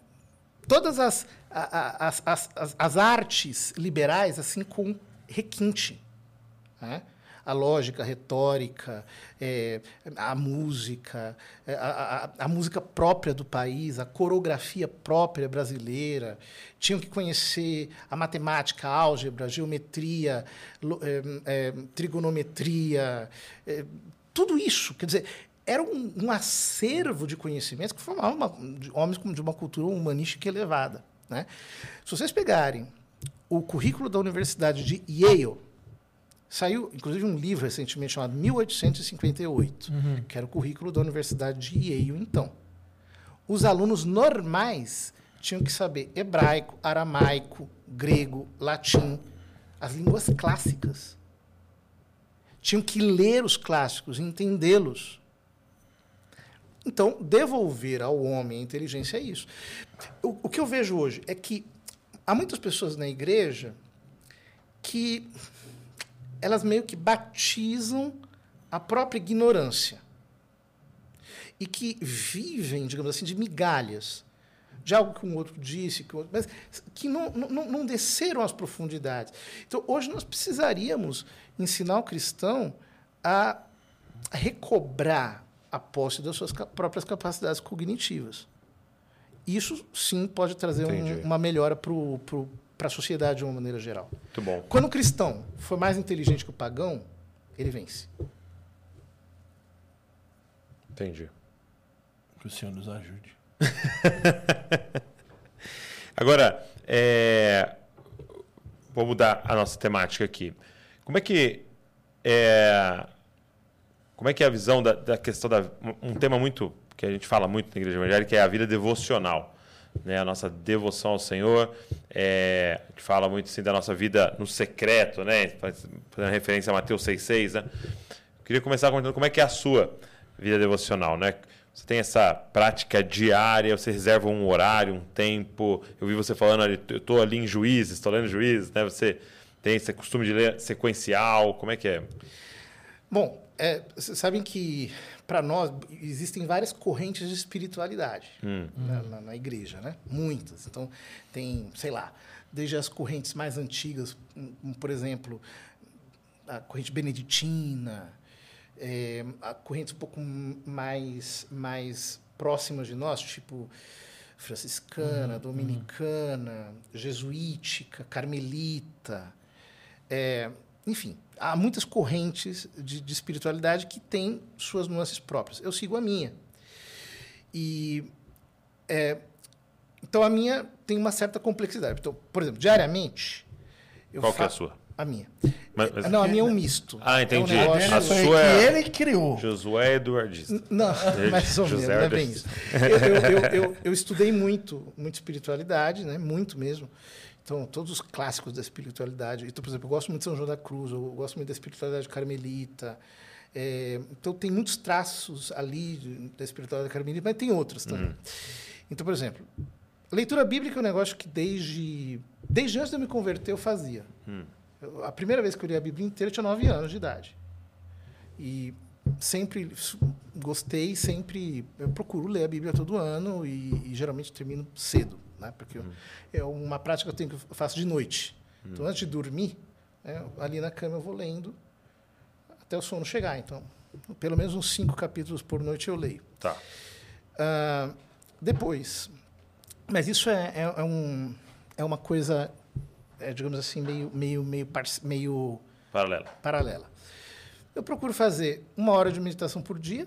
todas as, as, as, as artes liberais assim com requinte. né? A lógica, a retórica, é, a música, é, a, a, a música própria do país, a coreografia própria brasileira. Tinham que conhecer a matemática, a álgebra, a geometria, é, é, trigonometria, é, tudo isso. Quer dizer, era um, um acervo de conhecimentos que formava uma, de homens de uma cultura humanística elevada. Né? Se vocês pegarem o currículo da Universidade de Yale, saiu inclusive um livro recentemente chamado 1858, que era o currículo da Universidade de Yale, então. Os alunos normais tinham que saber hebraico, aramaico, grego, latim, as línguas clássicas. Tinham que ler os clássicos, entendê-los. Então, devolver ao homem a inteligência é isso. O, o que eu vejo hoje é que há muitas pessoas na igreja que elas meio que batizam a própria ignorância e que vivem, digamos assim, de migalhas, de algo que um outro disse, que, o outro, mas que não, não, não desceram às profundidades. Então, hoje nós precisaríamos ensinar o cristão a recobrar a posse das suas próprias capacidades cognitivas. Isso, sim, pode trazer um- uma melhora para a sociedade de uma maneira geral. Muito bom. Quando o cristão for mais inteligente que o pagão, ele vence. Entendi. Que o Senhor nos ajude. Agora, é, vou mudar a nossa temática aqui. Como é que é, como é que é a visão da, da questão da um tema muito que a gente fala muito na igreja evangélica que é a vida devocional, né? A nossa devoção ao Senhor. É, gente fala muito assim da nossa vida no secreto, né? Faz- Fazendo referência a Mateus 6,6, né? Eu queria começar comentando como é que é a sua vida devocional, né? Você tem essa prática diária, você reserva um horário, um tempo. Eu vi você falando ali, eu estou ali em Juízes, estou lendo Juízes, né? Você Tem esse costume de ler sequencial? Como é que é? Bom, é, sabem que para nós existem várias correntes de espiritualidade na, na- na igreja, né? Muitas. Então tem, sei lá, desde as correntes mais antigas, como, por exemplo, a corrente beneditina, é, a correntes um pouco mais mais próximas de nós, tipo franciscana, dominicana, jesuítica, carmelita. É, enfim, há muitas correntes de, de espiritualidade que têm suas nuances próprias. Eu sigo a minha. E é, então a minha tem uma certa complexidade. Então, por exemplo, diariamente eu Qual que é a sua? A minha. Mas- mas- Não, a minha é um misto. Ah, entendi. É um A negócio- A Foi sua que é- ele criou. Josué Eduardista. Não, mais ou menos, não é bem isso. Eu, eu, eu, eu- eu estudei muito, muito espiritualidade, né? muito mesmo. Então, todos os clássicos da espiritualidade. Então, por exemplo, eu gosto muito de São João da Cruz, eu gosto muito da espiritualidade carmelita. É, então, tem muitos traços ali da espiritualidade carmelita, mas tem outros também. Então, por exemplo, leitura bíblica é um negócio que desde, desde antes de eu me converter eu fazia. Eu- a primeira vez que eu li a Bíblia inteira eu tinha nove anos de idade. E sempre gostei, sempre eu procuro ler a Bíblia todo ano e, e geralmente termino cedo, né? Porque eu- é uma prática que eu tenho que eu faço de noite. Então antes de dormir, né, ali na cama eu vou lendo até o sono chegar. Então pelo menos uns cinco capítulos por noite eu leio. Tá. Ah, depois, mas isso é, é, é um, é uma coisa, é, digamos assim, meio, meio, meio, parce- meio Paralela. paralela. Eu procuro fazer uma hora de meditação por dia,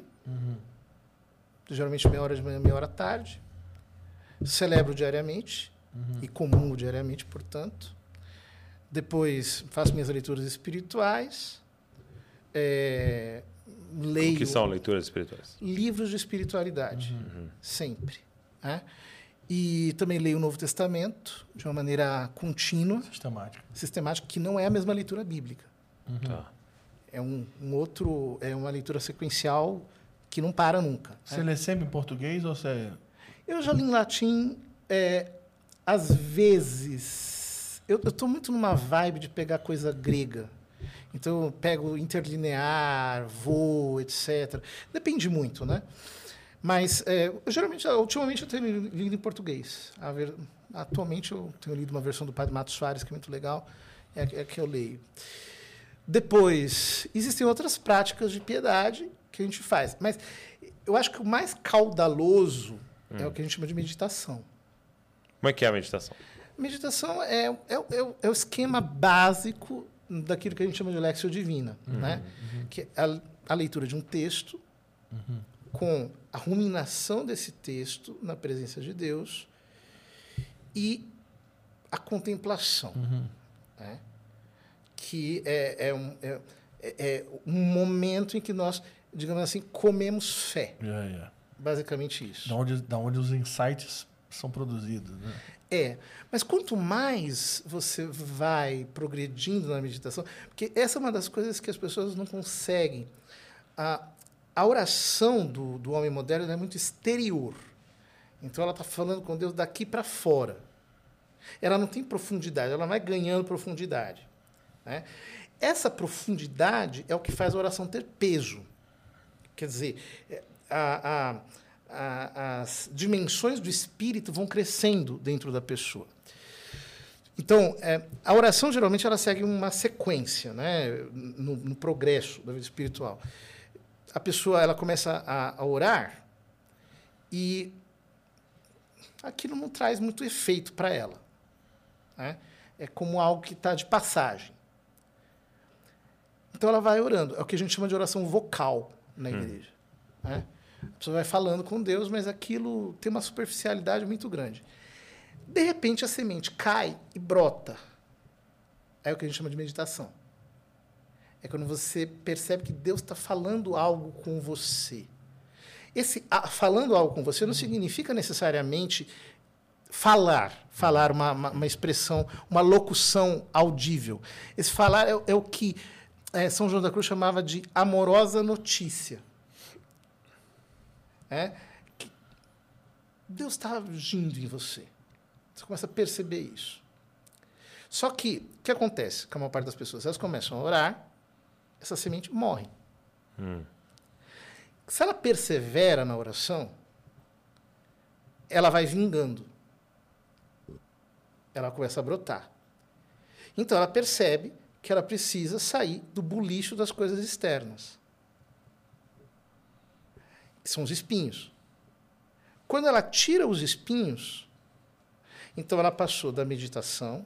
geralmente meia hora de manhã, meia hora à tarde. Celebro diariamente e comungo diariamente, portanto. Depois faço minhas leituras espirituais, é, leio O que são leituras espirituais? livros de espiritualidade, sempre. né? E também leio o Novo Testamento de uma maneira contínua, Sistemática. sistemática, que não é a mesma leitura bíblica. Tá. É um, um outro, é uma leitura sequencial que não para nunca. Você né? lê sempre em português ou você. Eu já li em latim, é, às vezes. Eu estou muito numa vibe de pegar coisa grega. Então, eu pego interlinear, voo, etc. Depende muito, né? Mas, é, geralmente, ultimamente, eu tenho lido em português. Ver- atualmente, eu tenho lido uma versão do Padre Matos Soares, que é muito legal. É, é que eu leio. Depois, existem outras práticas de piedade que a gente faz. Mas eu acho que o mais caudaloso é o que a gente chama de meditação. Como é que é a meditação? Meditação é, é, é, o- é o esquema básico daquilo que a gente chama de lexio divina, né? Que é a, a leitura de um texto com a ruminação desse texto na presença de Deus e a contemplação, né? que é, é, um, é, é- é um momento em que nós, digamos assim, comemos fé, É, é. Basicamente isso. Da onde, da onde os insights são produzidos. Né? É, mas quanto mais você vai progredindo na meditação, porque essa é uma das coisas que as pessoas não conseguem. A, a oração do, do homem moderno é muito exterior. Então ela está falando com Deus daqui para fora. Ela não tem profundidade, ela vai ganhando profundidade. né? Essa profundidade é o que faz a oração ter peso. Quer dizer, é, a- a- as dimensões do espírito vão crescendo dentro da pessoa. Então, é, a oração geralmente ela segue uma sequência, né, no, no progresso da vida espiritual. A pessoa ela começa a, a orar e aquilo não traz muito efeito para ela. né? É como algo que está de passagem. Então ela vai orando. É o que a gente chama de oração vocal na igreja. né? A pessoa vai falando com Deus, mas aquilo tem uma superficialidade muito grande. De repente a semente cai e brota. É o que a gente chama de meditação. É quando você percebe que Deus está falando algo com você. Esse ah, falando algo com você não significa necessariamente falar, falar uma, uma, uma expressão, uma locução audível. Esse falar é, é o que eh, São João da Cruz chamava de amorosa notícia. É? Que Deus está agindo em você. Você começa a perceber isso. Só que, o que acontece com a maior parte das pessoas? Elas começam a orar, essa semente morre. Se ela persevera na oração, ela vai vingando. Ela começa a brotar. Então ela percebe que ela precisa sair do bulicho das coisas externas. São os espinhos. Quando ela tira os espinhos, então ela passou da meditação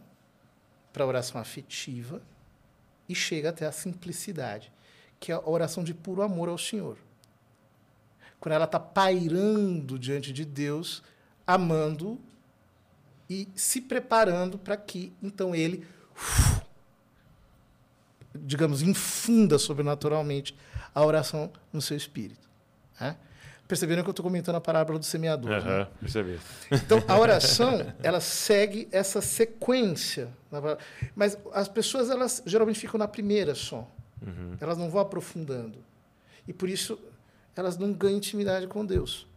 para a oração afetiva e chega até a simplicidade, que é a oração de puro amor ao Senhor. Quando ela está pairando diante de Deus, amando e se preparando para que então ele, digamos, infunda sobrenaturalmente a oração no seu espírito. Né? Perceberam que eu estou comentando a parábola do semeador. né? Aham, percebi. Então, a oração, ela segue essa sequência. Mas as pessoas, elas geralmente ficam na primeira só. Elas não vão aprofundando. E por isso, elas não ganham intimidade com Deus.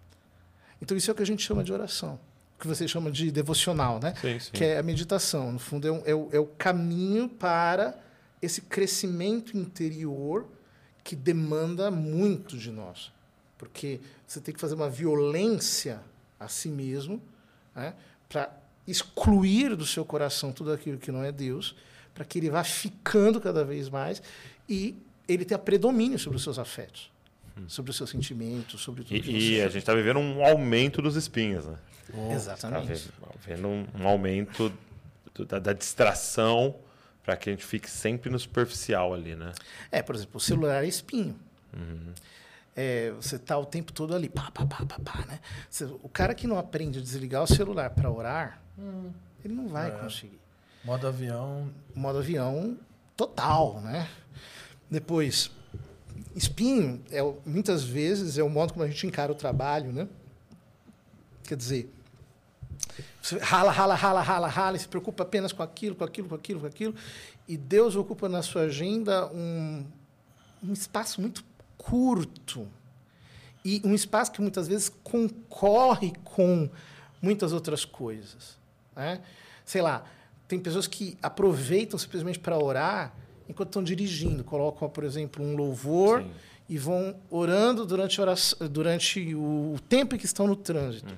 Então, isso é o que a gente chama de oração. O que vocês chamam de devocional, né? Sim, sim. Que é a meditação. No fundo, é, um- é o, é o caminho para esse crescimento interior que demanda muito de nós. Porque você tem que fazer uma violência a si mesmo né, para excluir do seu coração tudo aquilo que não é Deus, para que ele vá ficando cada vez mais e ele tenha predomínio sobre os seus afetos, sobre os seus sentimentos, sobre tudo que Hum. E, e você a gente está vivendo um aumento dos espinhos, né? Tá Exatamente. vendo, vendo um, um aumento do- da, da distração para que a gente fique sempre no superficial ali, né? É, por exemplo, o celular é espinho. É, você está o tempo todo ali, pá, pá, pá, pá, pá, né? Você- o cara que não aprende a desligar o celular para orar, ele não vai conseguir. Modo avião. modo avião total, né? Depois, espinho, é, muitas vezes, é o modo como a gente encara o trabalho, né? Quer dizer, você rala, rala, rala, rala, rala, e se preocupa apenas com aquilo, com aquilo, com aquilo, com aquilo, e Deus ocupa na sua agenda um, um espaço muito curto e um espaço que muitas vezes concorre com muitas outras coisas. Né? Sei lá, tem pessoas que aproveitam simplesmente para orar enquanto estão dirigindo, colocam, por exemplo, um louvor Sim. e vão orando durante, oração- durante o tempo em que estão no trânsito.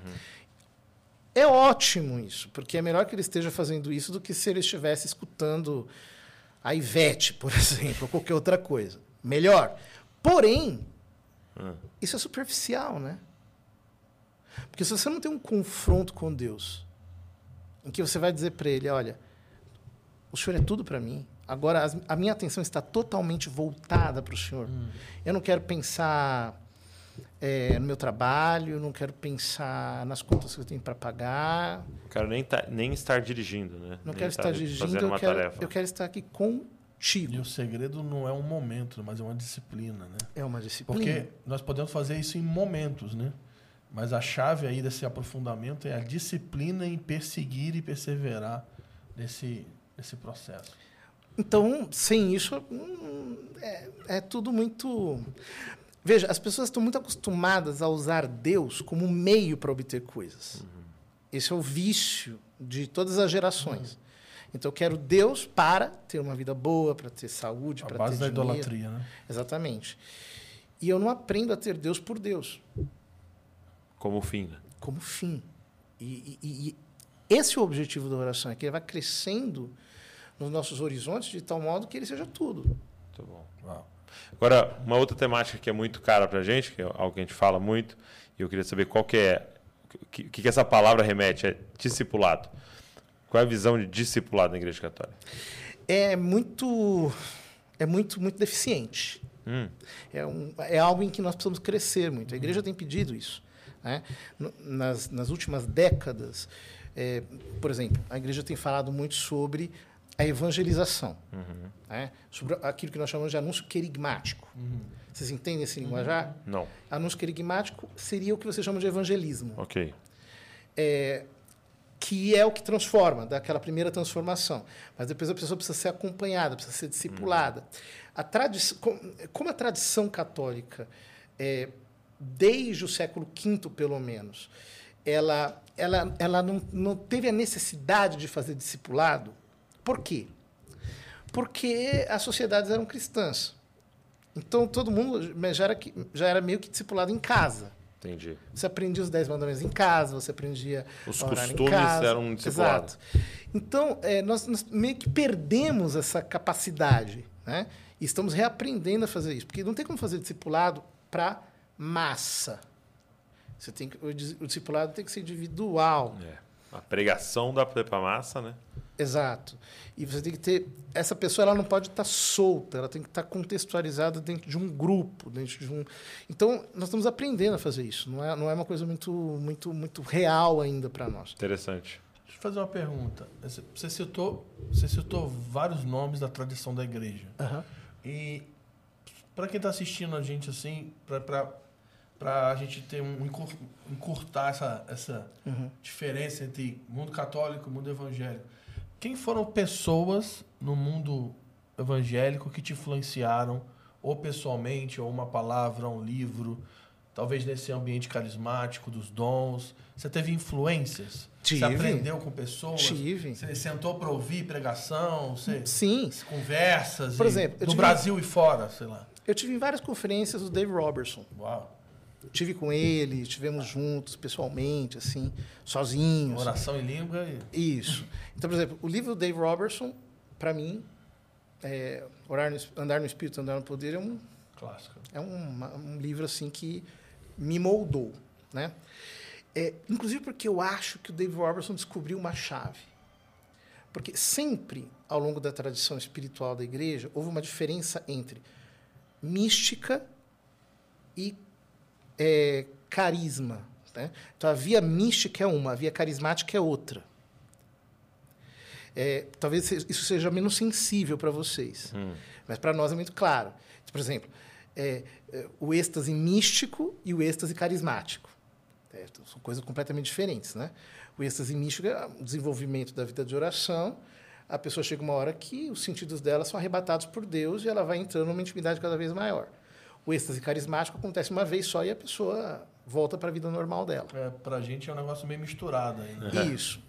É ótimo isso, porque é melhor que ele esteja fazendo isso do que se ele estivesse escutando a Ivete, por exemplo, ou qualquer outra coisa. Melhor. Porém, isso é superficial, né? Porque se você não tem um confronto com Deus, em que você vai dizer para ele, olha, o Senhor é tudo para mim. Agora a minha atenção está totalmente voltada para o Senhor. Eu não quero pensar é, no meu trabalho, não quero pensar nas contas que eu tenho para pagar, Não quero nem, tá- nem estar dirigindo, né? não Nem quero estar dirigindo, eu quero, eu quero estar aqui E o segredo não é um momento, mas é uma disciplina, né? É uma disciplina. Porque nós podemos fazer isso em momentos, né? Mas a chave aí desse aprofundamento é a disciplina em perseguir e perseverar nesse, nesse processo. Então, sem isso, é, é tudo muito. Veja, as pessoas estão muito acostumadas a usar Deus como meio para obter coisas. Esse é o vício de todas as gerações. Então, eu quero Deus para ter uma vida boa, para ter saúde, A para ter base da dinheiro. idolatria, né? Exatamente. E eu não aprendo a ter Deus por Deus, Como fim, né? como fim. E, e- e esse é o objetivo da oração, é que ele vai crescendo nos nossos horizontes de tal modo que ele seja tudo. Muito bom. Uau. Agora, uma outra temática que é muito cara pra gente, que é algo que a gente fala muito, e eu queria saber qual que é, o que, que, que essa palavra remete, é discipulado. Qual é a visão de discipulado na Igreja Católica? é muito é muito muito deficiente Hum, é, um, é algo em que nós precisamos crescer muito a igreja tem pedido isso né? Nas, nas últimas décadas é, por exemplo a igreja tem falado muito sobre a evangelização né? sobre aquilo que nós chamamos de anúncio querigmático vocês entendem esse linguajar não. anúncio querigmático seria o que você chama de evangelismo Ok. é, que é o que transforma, daquela primeira transformação. Mas depois a pessoa precisa ser acompanhada, precisa ser discipulada. A tradi com- como a tradição católica, é, desde o século V, pelo menos, ela, ela, ela não, não teve a necessidade de fazer discipulado, Por quê? Porque as sociedades eram cristãs. Então todo mundo já era, já era meio que discipulado em casa. Entendi. Você aprendia os dez mandamentos em casa, você aprendia Os costumes eram discipulados. Exato. Então, é, nós, nós meio que perdemos essa capacidade, né? E estamos reaprendendo a fazer isso, porque não tem como fazer discipulado para massa. Você tem que, o, o discipulado tem que ser individual. É. A pregação dá para massa, né? Exato. E você tem que ter. Essa pessoa ela não pode estar solta, ela tem que estar contextualizada dentro de um grupo, dentro de um. Então, nós estamos aprendendo a fazer isso. Não é, não é uma coisa muito, muito, muito real ainda para nós. Interessante. Deixa eu fazer uma pergunta. Você- citou, você citou vários nomes da tradição da igreja. E para quem está assistindo a gente assim, para a gente ter um encur- encurtar essa, essa diferença entre mundo católico e mundo evangélico, quem foram pessoas no mundo evangélico que te influenciaram, ou pessoalmente, ou uma palavra, um livro, talvez nesse ambiente carismático dos dons? Você teve influências? Tive. Você aprendeu com pessoas? Tive. Você sentou para ouvir pregação? Você, Sim. conversas? Por exemplo, no tive- Brasil e fora, sei lá. Eu tive em várias conferências do Dave Robertson. Uau. Tive com ele, estivemos juntos, pessoalmente, assim, sozinhos. Oração em língua e... Isso. Então, por exemplo, o livro do Dave Robertson, para mim, é, Orar no Andar no Espírito, Andar no Poder, é um, Clássico. é uma- um livro assim que me moldou, né? É, inclusive porque eu acho que o Dave Robertson descobriu uma chave. Porque sempre, ao longo da tradição espiritual da igreja, houve uma diferença entre mística e é, carisma. Né? Então, a via mística é uma, a via carismática é outra. É, talvez isso seja menos sensível para vocês, mas para nós é muito claro. Por exemplo, é, é, o êxtase místico e o êxtase carismático. São coisas completamente diferentes. Né? O êxtase místico é o desenvolvimento da vida de oração. A pessoa chega uma hora que os sentidos dela são arrebatados por Deus e ela vai entrando numa intimidade cada vez maior. O êxtase carismático acontece uma vez só e a pessoa volta para a vida normal dela. É, pra gente é um negócio meio misturado aí. né? Isso.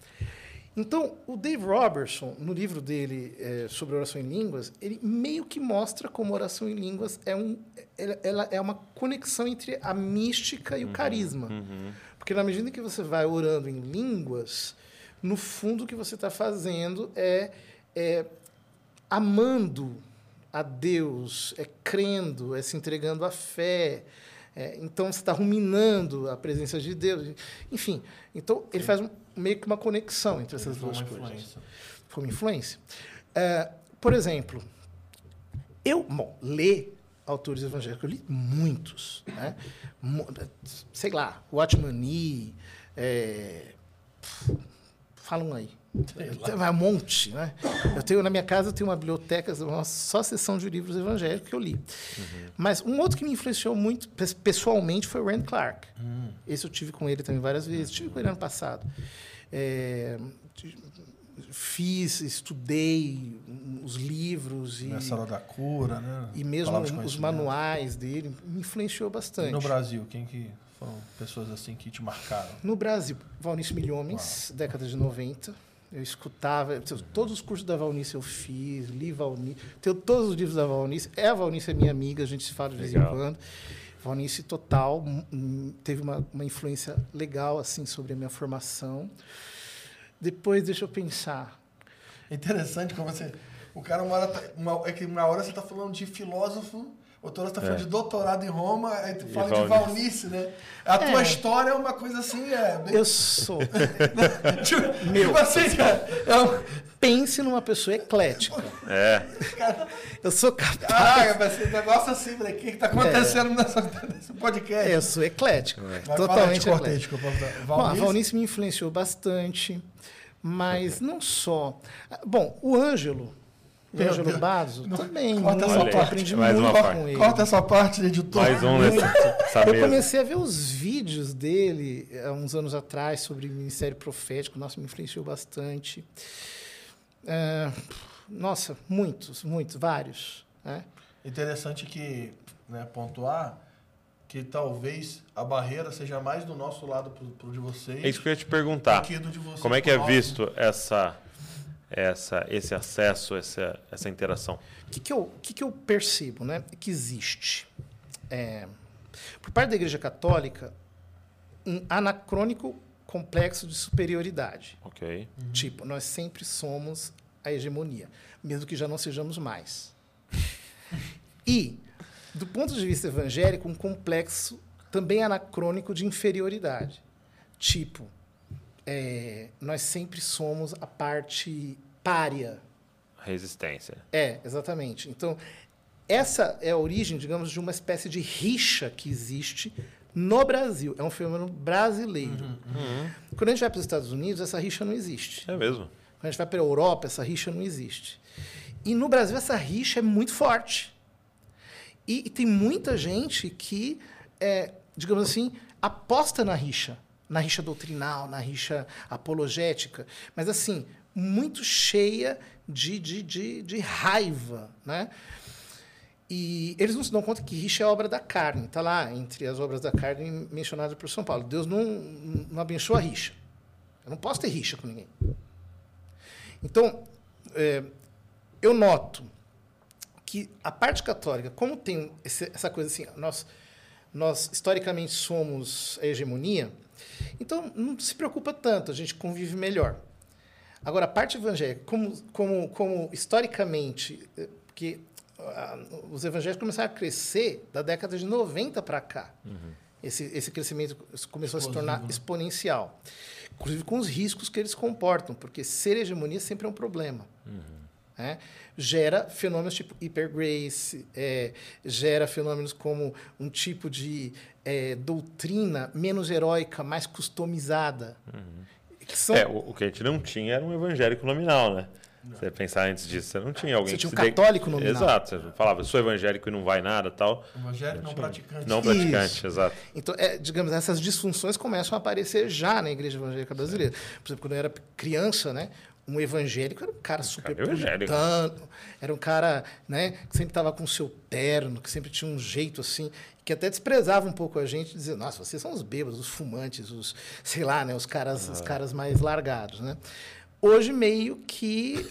Então, o Dave Robertson, no livro dele é, sobre oração em línguas, ele meio que mostra como oração em línguas é, um, ela, é uma conexão entre a mística e o carisma. Porque na medida que você vai orando em línguas, no fundo o que você está fazendo é, é amando a Deus, é crendo, é se entregando à fé. É, então você está ruminando a presença de Deus. Enfim, então ele faz um- meio que uma conexão entre essas duas uma coisas. influência. Foi uma influência. É, por exemplo, eu, bom, ler autores evangélicos, eu li muitos, né? Sei lá, Watchman Nee, é, falam aí. Vai um monte, né? Eu tenho na minha casa eu tenho uma biblioteca, uma só seção de livros evangélicos que eu li. Mas um outro que me influenciou muito pes- pessoalmente foi o Rand Clark. Esse eu tive com ele também várias vezes. Tive com ele ano passado. É, fiz, estudei os livros e, Nessa hora da cura, né? e mesmo os manuais dele me influenciou E bastante. no Brasil, quem que foram pessoas assim que te marcaram? No Brasil, Valnice Milhomens, década de 90. Eu escutava, todos os cursos da Valnice eu fiz, li Valnice, tenho todos os livros da Valnice. É a Valnice é minha amiga, a gente se fala de vez em quando. Valnice total, hum, hum, teve uma, uma influência legal assim sobre a minha formação. Depois, deixa eu pensar. É interessante como você. O cara, uma hora, tá- uma, é que uma hora você está falando de filósofo, hora você está falando É. de doutorado em Roma, aí tu fala de Valnice. Né? A tua É. história é uma coisa assim, é. Bem, Eu sou. tipo, Meu. tipo assim, cara. É um, Pense numa pessoa eclética. É. Eu sou capaz. caraca, vai ser um negócio assim, falei, o que está acontecendo nessa, nesse podcast? É, eu sou eclético. Mas fala, Totalmente te cortei, eclético. Bom, a Valnice, Valnice me influenciou bastante, mas não só. Bom, o Ângelo, o Deus. Basso, também. corta muito, essa eu parte. aprendi Mais muito uma parte. com ele. corta essa parte, editor. Mais um nessa Eu mesa. comecei a ver os vídeos dele há uns anos atrás sobre ministério profético. Nossa, me influenciou bastante. É, nossa, muitos, muitos, vários. Né? Interessante que, né, pontuar que talvez a barreira seja mais do nosso lado pro, pro de vocês É isso que eu ia te perguntar. do que do de vocês. Como é que é visto essa essa, esse acesso, essa, essa interação? O que, que, eu, que, que eu percebo? Né? Que existe, é, por parte da Igreja Católica, um anacrônico complexo de superioridade. Ok. Tipo, nós sempre somos a hegemonia, mesmo que já não sejamos mais. e, do ponto de vista evangélico, um complexo também anacrônico de inferioridade. Tipo, é, nós sempre somos a parte párea. Resistência. É, exatamente. Então, essa é a origem, digamos, de uma espécie de rixa que existe no Brasil. É um fenômeno brasileiro. Quando a gente vai para os Estados Unidos, essa rixa não existe. É mesmo. Quando a gente vai para a Europa, essa rixa não existe. E no Brasil, essa rixa é muito forte. E, e tem muita gente que, é, digamos assim, aposta na rixa. Na rixa doutrinal, na rixa apologética. Mas, assim, muito cheia de, de, de, de raiva, né? E eles não se dão conta que rixa é obra da carne. Está lá entre as obras da carne mencionadas por São Paulo. Deus não, não abençoa a rixa. Eu não posso ter rixa com ninguém. Então, é, eu noto que a parte católica, como tem esse, essa coisa assim, nós, nós historicamente somos a hegemonia, então não se preocupa tanto, a gente convive melhor. Agora, a parte evangélica, como, como, como historicamente, eh, porque ah, os evangélicos começaram a crescer da década de 90 para cá. Esse, esse crescimento começou a se tornar Explosivo, né? exponencial. Inclusive com os riscos que eles comportam, porque ser hegemonia sempre é um problema. né? Gera fenômenos tipo hypergrace, é, gera fenômenos como um tipo de é, doutrina menos heróica, mais customizada. Que são- É, o, o que a gente não tinha era um evangélico nominal, né? Você pensar antes disso, você não tinha alguém Você que tinha um se de- católico nominal. Exato, você falava, sou evangélico e não vai nada tal. Evangélico não praticante. Não Isso. praticante, exato. Então, é, digamos, essas disfunções começam a aparecer já na igreja evangélica brasileira. Por exemplo, quando eu era criança, né, um evangélico era um cara super cara puritano, era um cara né, que sempre estava com seu terno, que sempre tinha um jeito assim, que até desprezava um pouco a gente, dizendo, nossa, vocês são os bêbados, os fumantes, os, sei lá, né, os caras, os caras mais largados, né? Hoje, meio que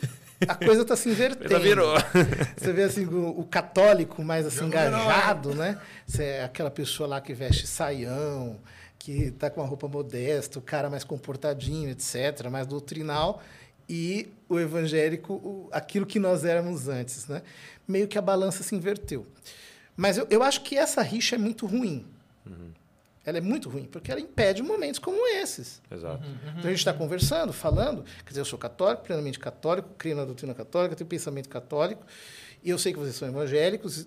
a coisa está se invertendo. Virou. Você vê assim, o, o católico mais assim, virou, engajado, né? Você é aquela pessoa lá que veste saião, que tá com uma roupa modesta, o cara mais comportadinho, etc., mais doutrinal, e o evangélico, o- aquilo que nós éramos antes, né? Meio que a balança se inverteu. Mas eu, eu acho que essa rixa é muito ruim. Ela é muito ruim, porque ela impede momentos como esses. Exato. Então a gente está conversando, falando. Quer dizer, eu sou católico, plenamente católico, creio na doutrina católica, tenho pensamento católico, e eu sei que vocês são evangélicos,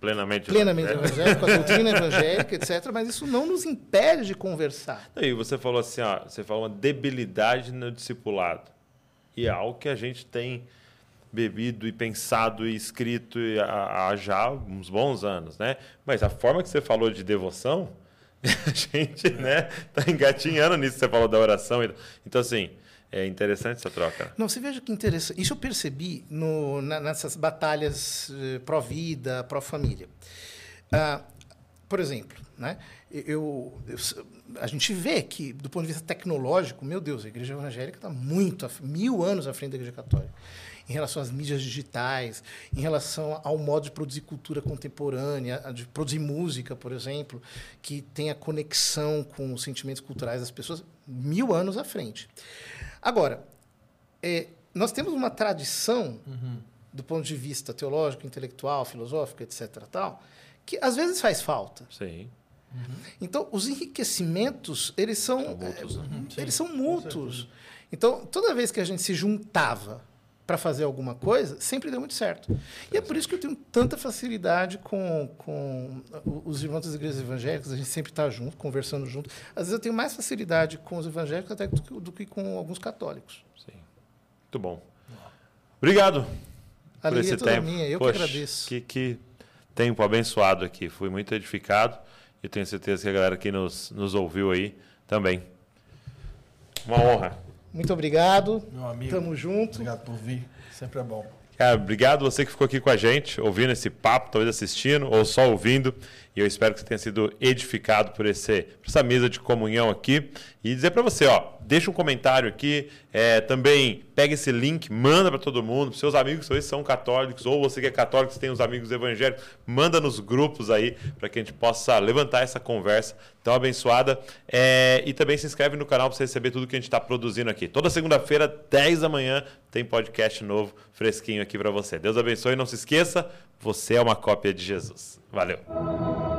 Plenamente. plenamente evangélico. evangélicos, com a doutrina evangélica, etc., mas isso não nos impede de conversar. E você falou assim, ó, você falou uma debilidade no discipulado. E é algo que a gente tem bebido e pensado e escrito há, já uns bons anos, né? Mas a forma que você falou de devoção, a gente, né, tá engatinhando nisso que você falou da oração. Então, assim, é interessante essa troca. Não, você veja que interessante. Isso eu percebi no, na- nessas batalhas eh, pró-vida, pró-família. Ah, por exemplo, né, eu, eu- a gente vê que, do ponto de vista tecnológico, meu Deus, a igreja evangélica está muito, mil anos à frente da igreja católica. Em relação às mídias digitais, em relação ao modo de produzir cultura contemporânea, de produzir música, por exemplo, que tem a conexão com os sentimentos culturais das pessoas, mil anos à frente. Agora, é, nós temos uma tradição, do ponto de vista teológico, intelectual, filosófico, etc., tal, que às vezes faz falta. Sim. Então, os enriquecimentos, eles são, São mútuos, né? é, eles são mútuos. Então, toda vez que a gente se juntava para fazer alguma coisa, sempre deu muito certo. E é por isso que eu tenho tanta facilidade com, com os irmãos das igrejas evangélicas, a gente sempre está junto, conversando junto. Às vezes eu tenho mais facilidade com os evangélicos até do que, do que com alguns católicos. Sim. Muito bom. Obrigado A por esse é tempo. minha, eu Poxa, que agradeço. Que, que tempo abençoado aqui. Fui muito edificado e tenho certeza que a galera que nos, nos ouviu aí também. Uma honra. Muito obrigado. Meu amigo. Tamo junto. Obrigado por vir. Sempre é bom. Cara, obrigado você que ficou aqui com a gente, ouvindo esse papo, talvez assistindo ou só ouvindo. E eu espero que você tenha sido edificado por, esse, por essa mesa de comunhão aqui. E dizer para você, ó, deixa um comentário aqui. É, também pega esse link, manda para todo mundo, para seus amigos que são católicos, ou você que é católico, tem os amigos evangélicos, manda nos grupos aí para que a gente possa levantar essa conversa tão abençoada. É, e também se inscreve no canal para você receber tudo que a gente está produzindo aqui. Toda segunda-feira, 10 da manhã, tem podcast novo, fresquinho aqui para você. Deus abençoe e não se esqueça, você é uma cópia de Jesus. Valeu!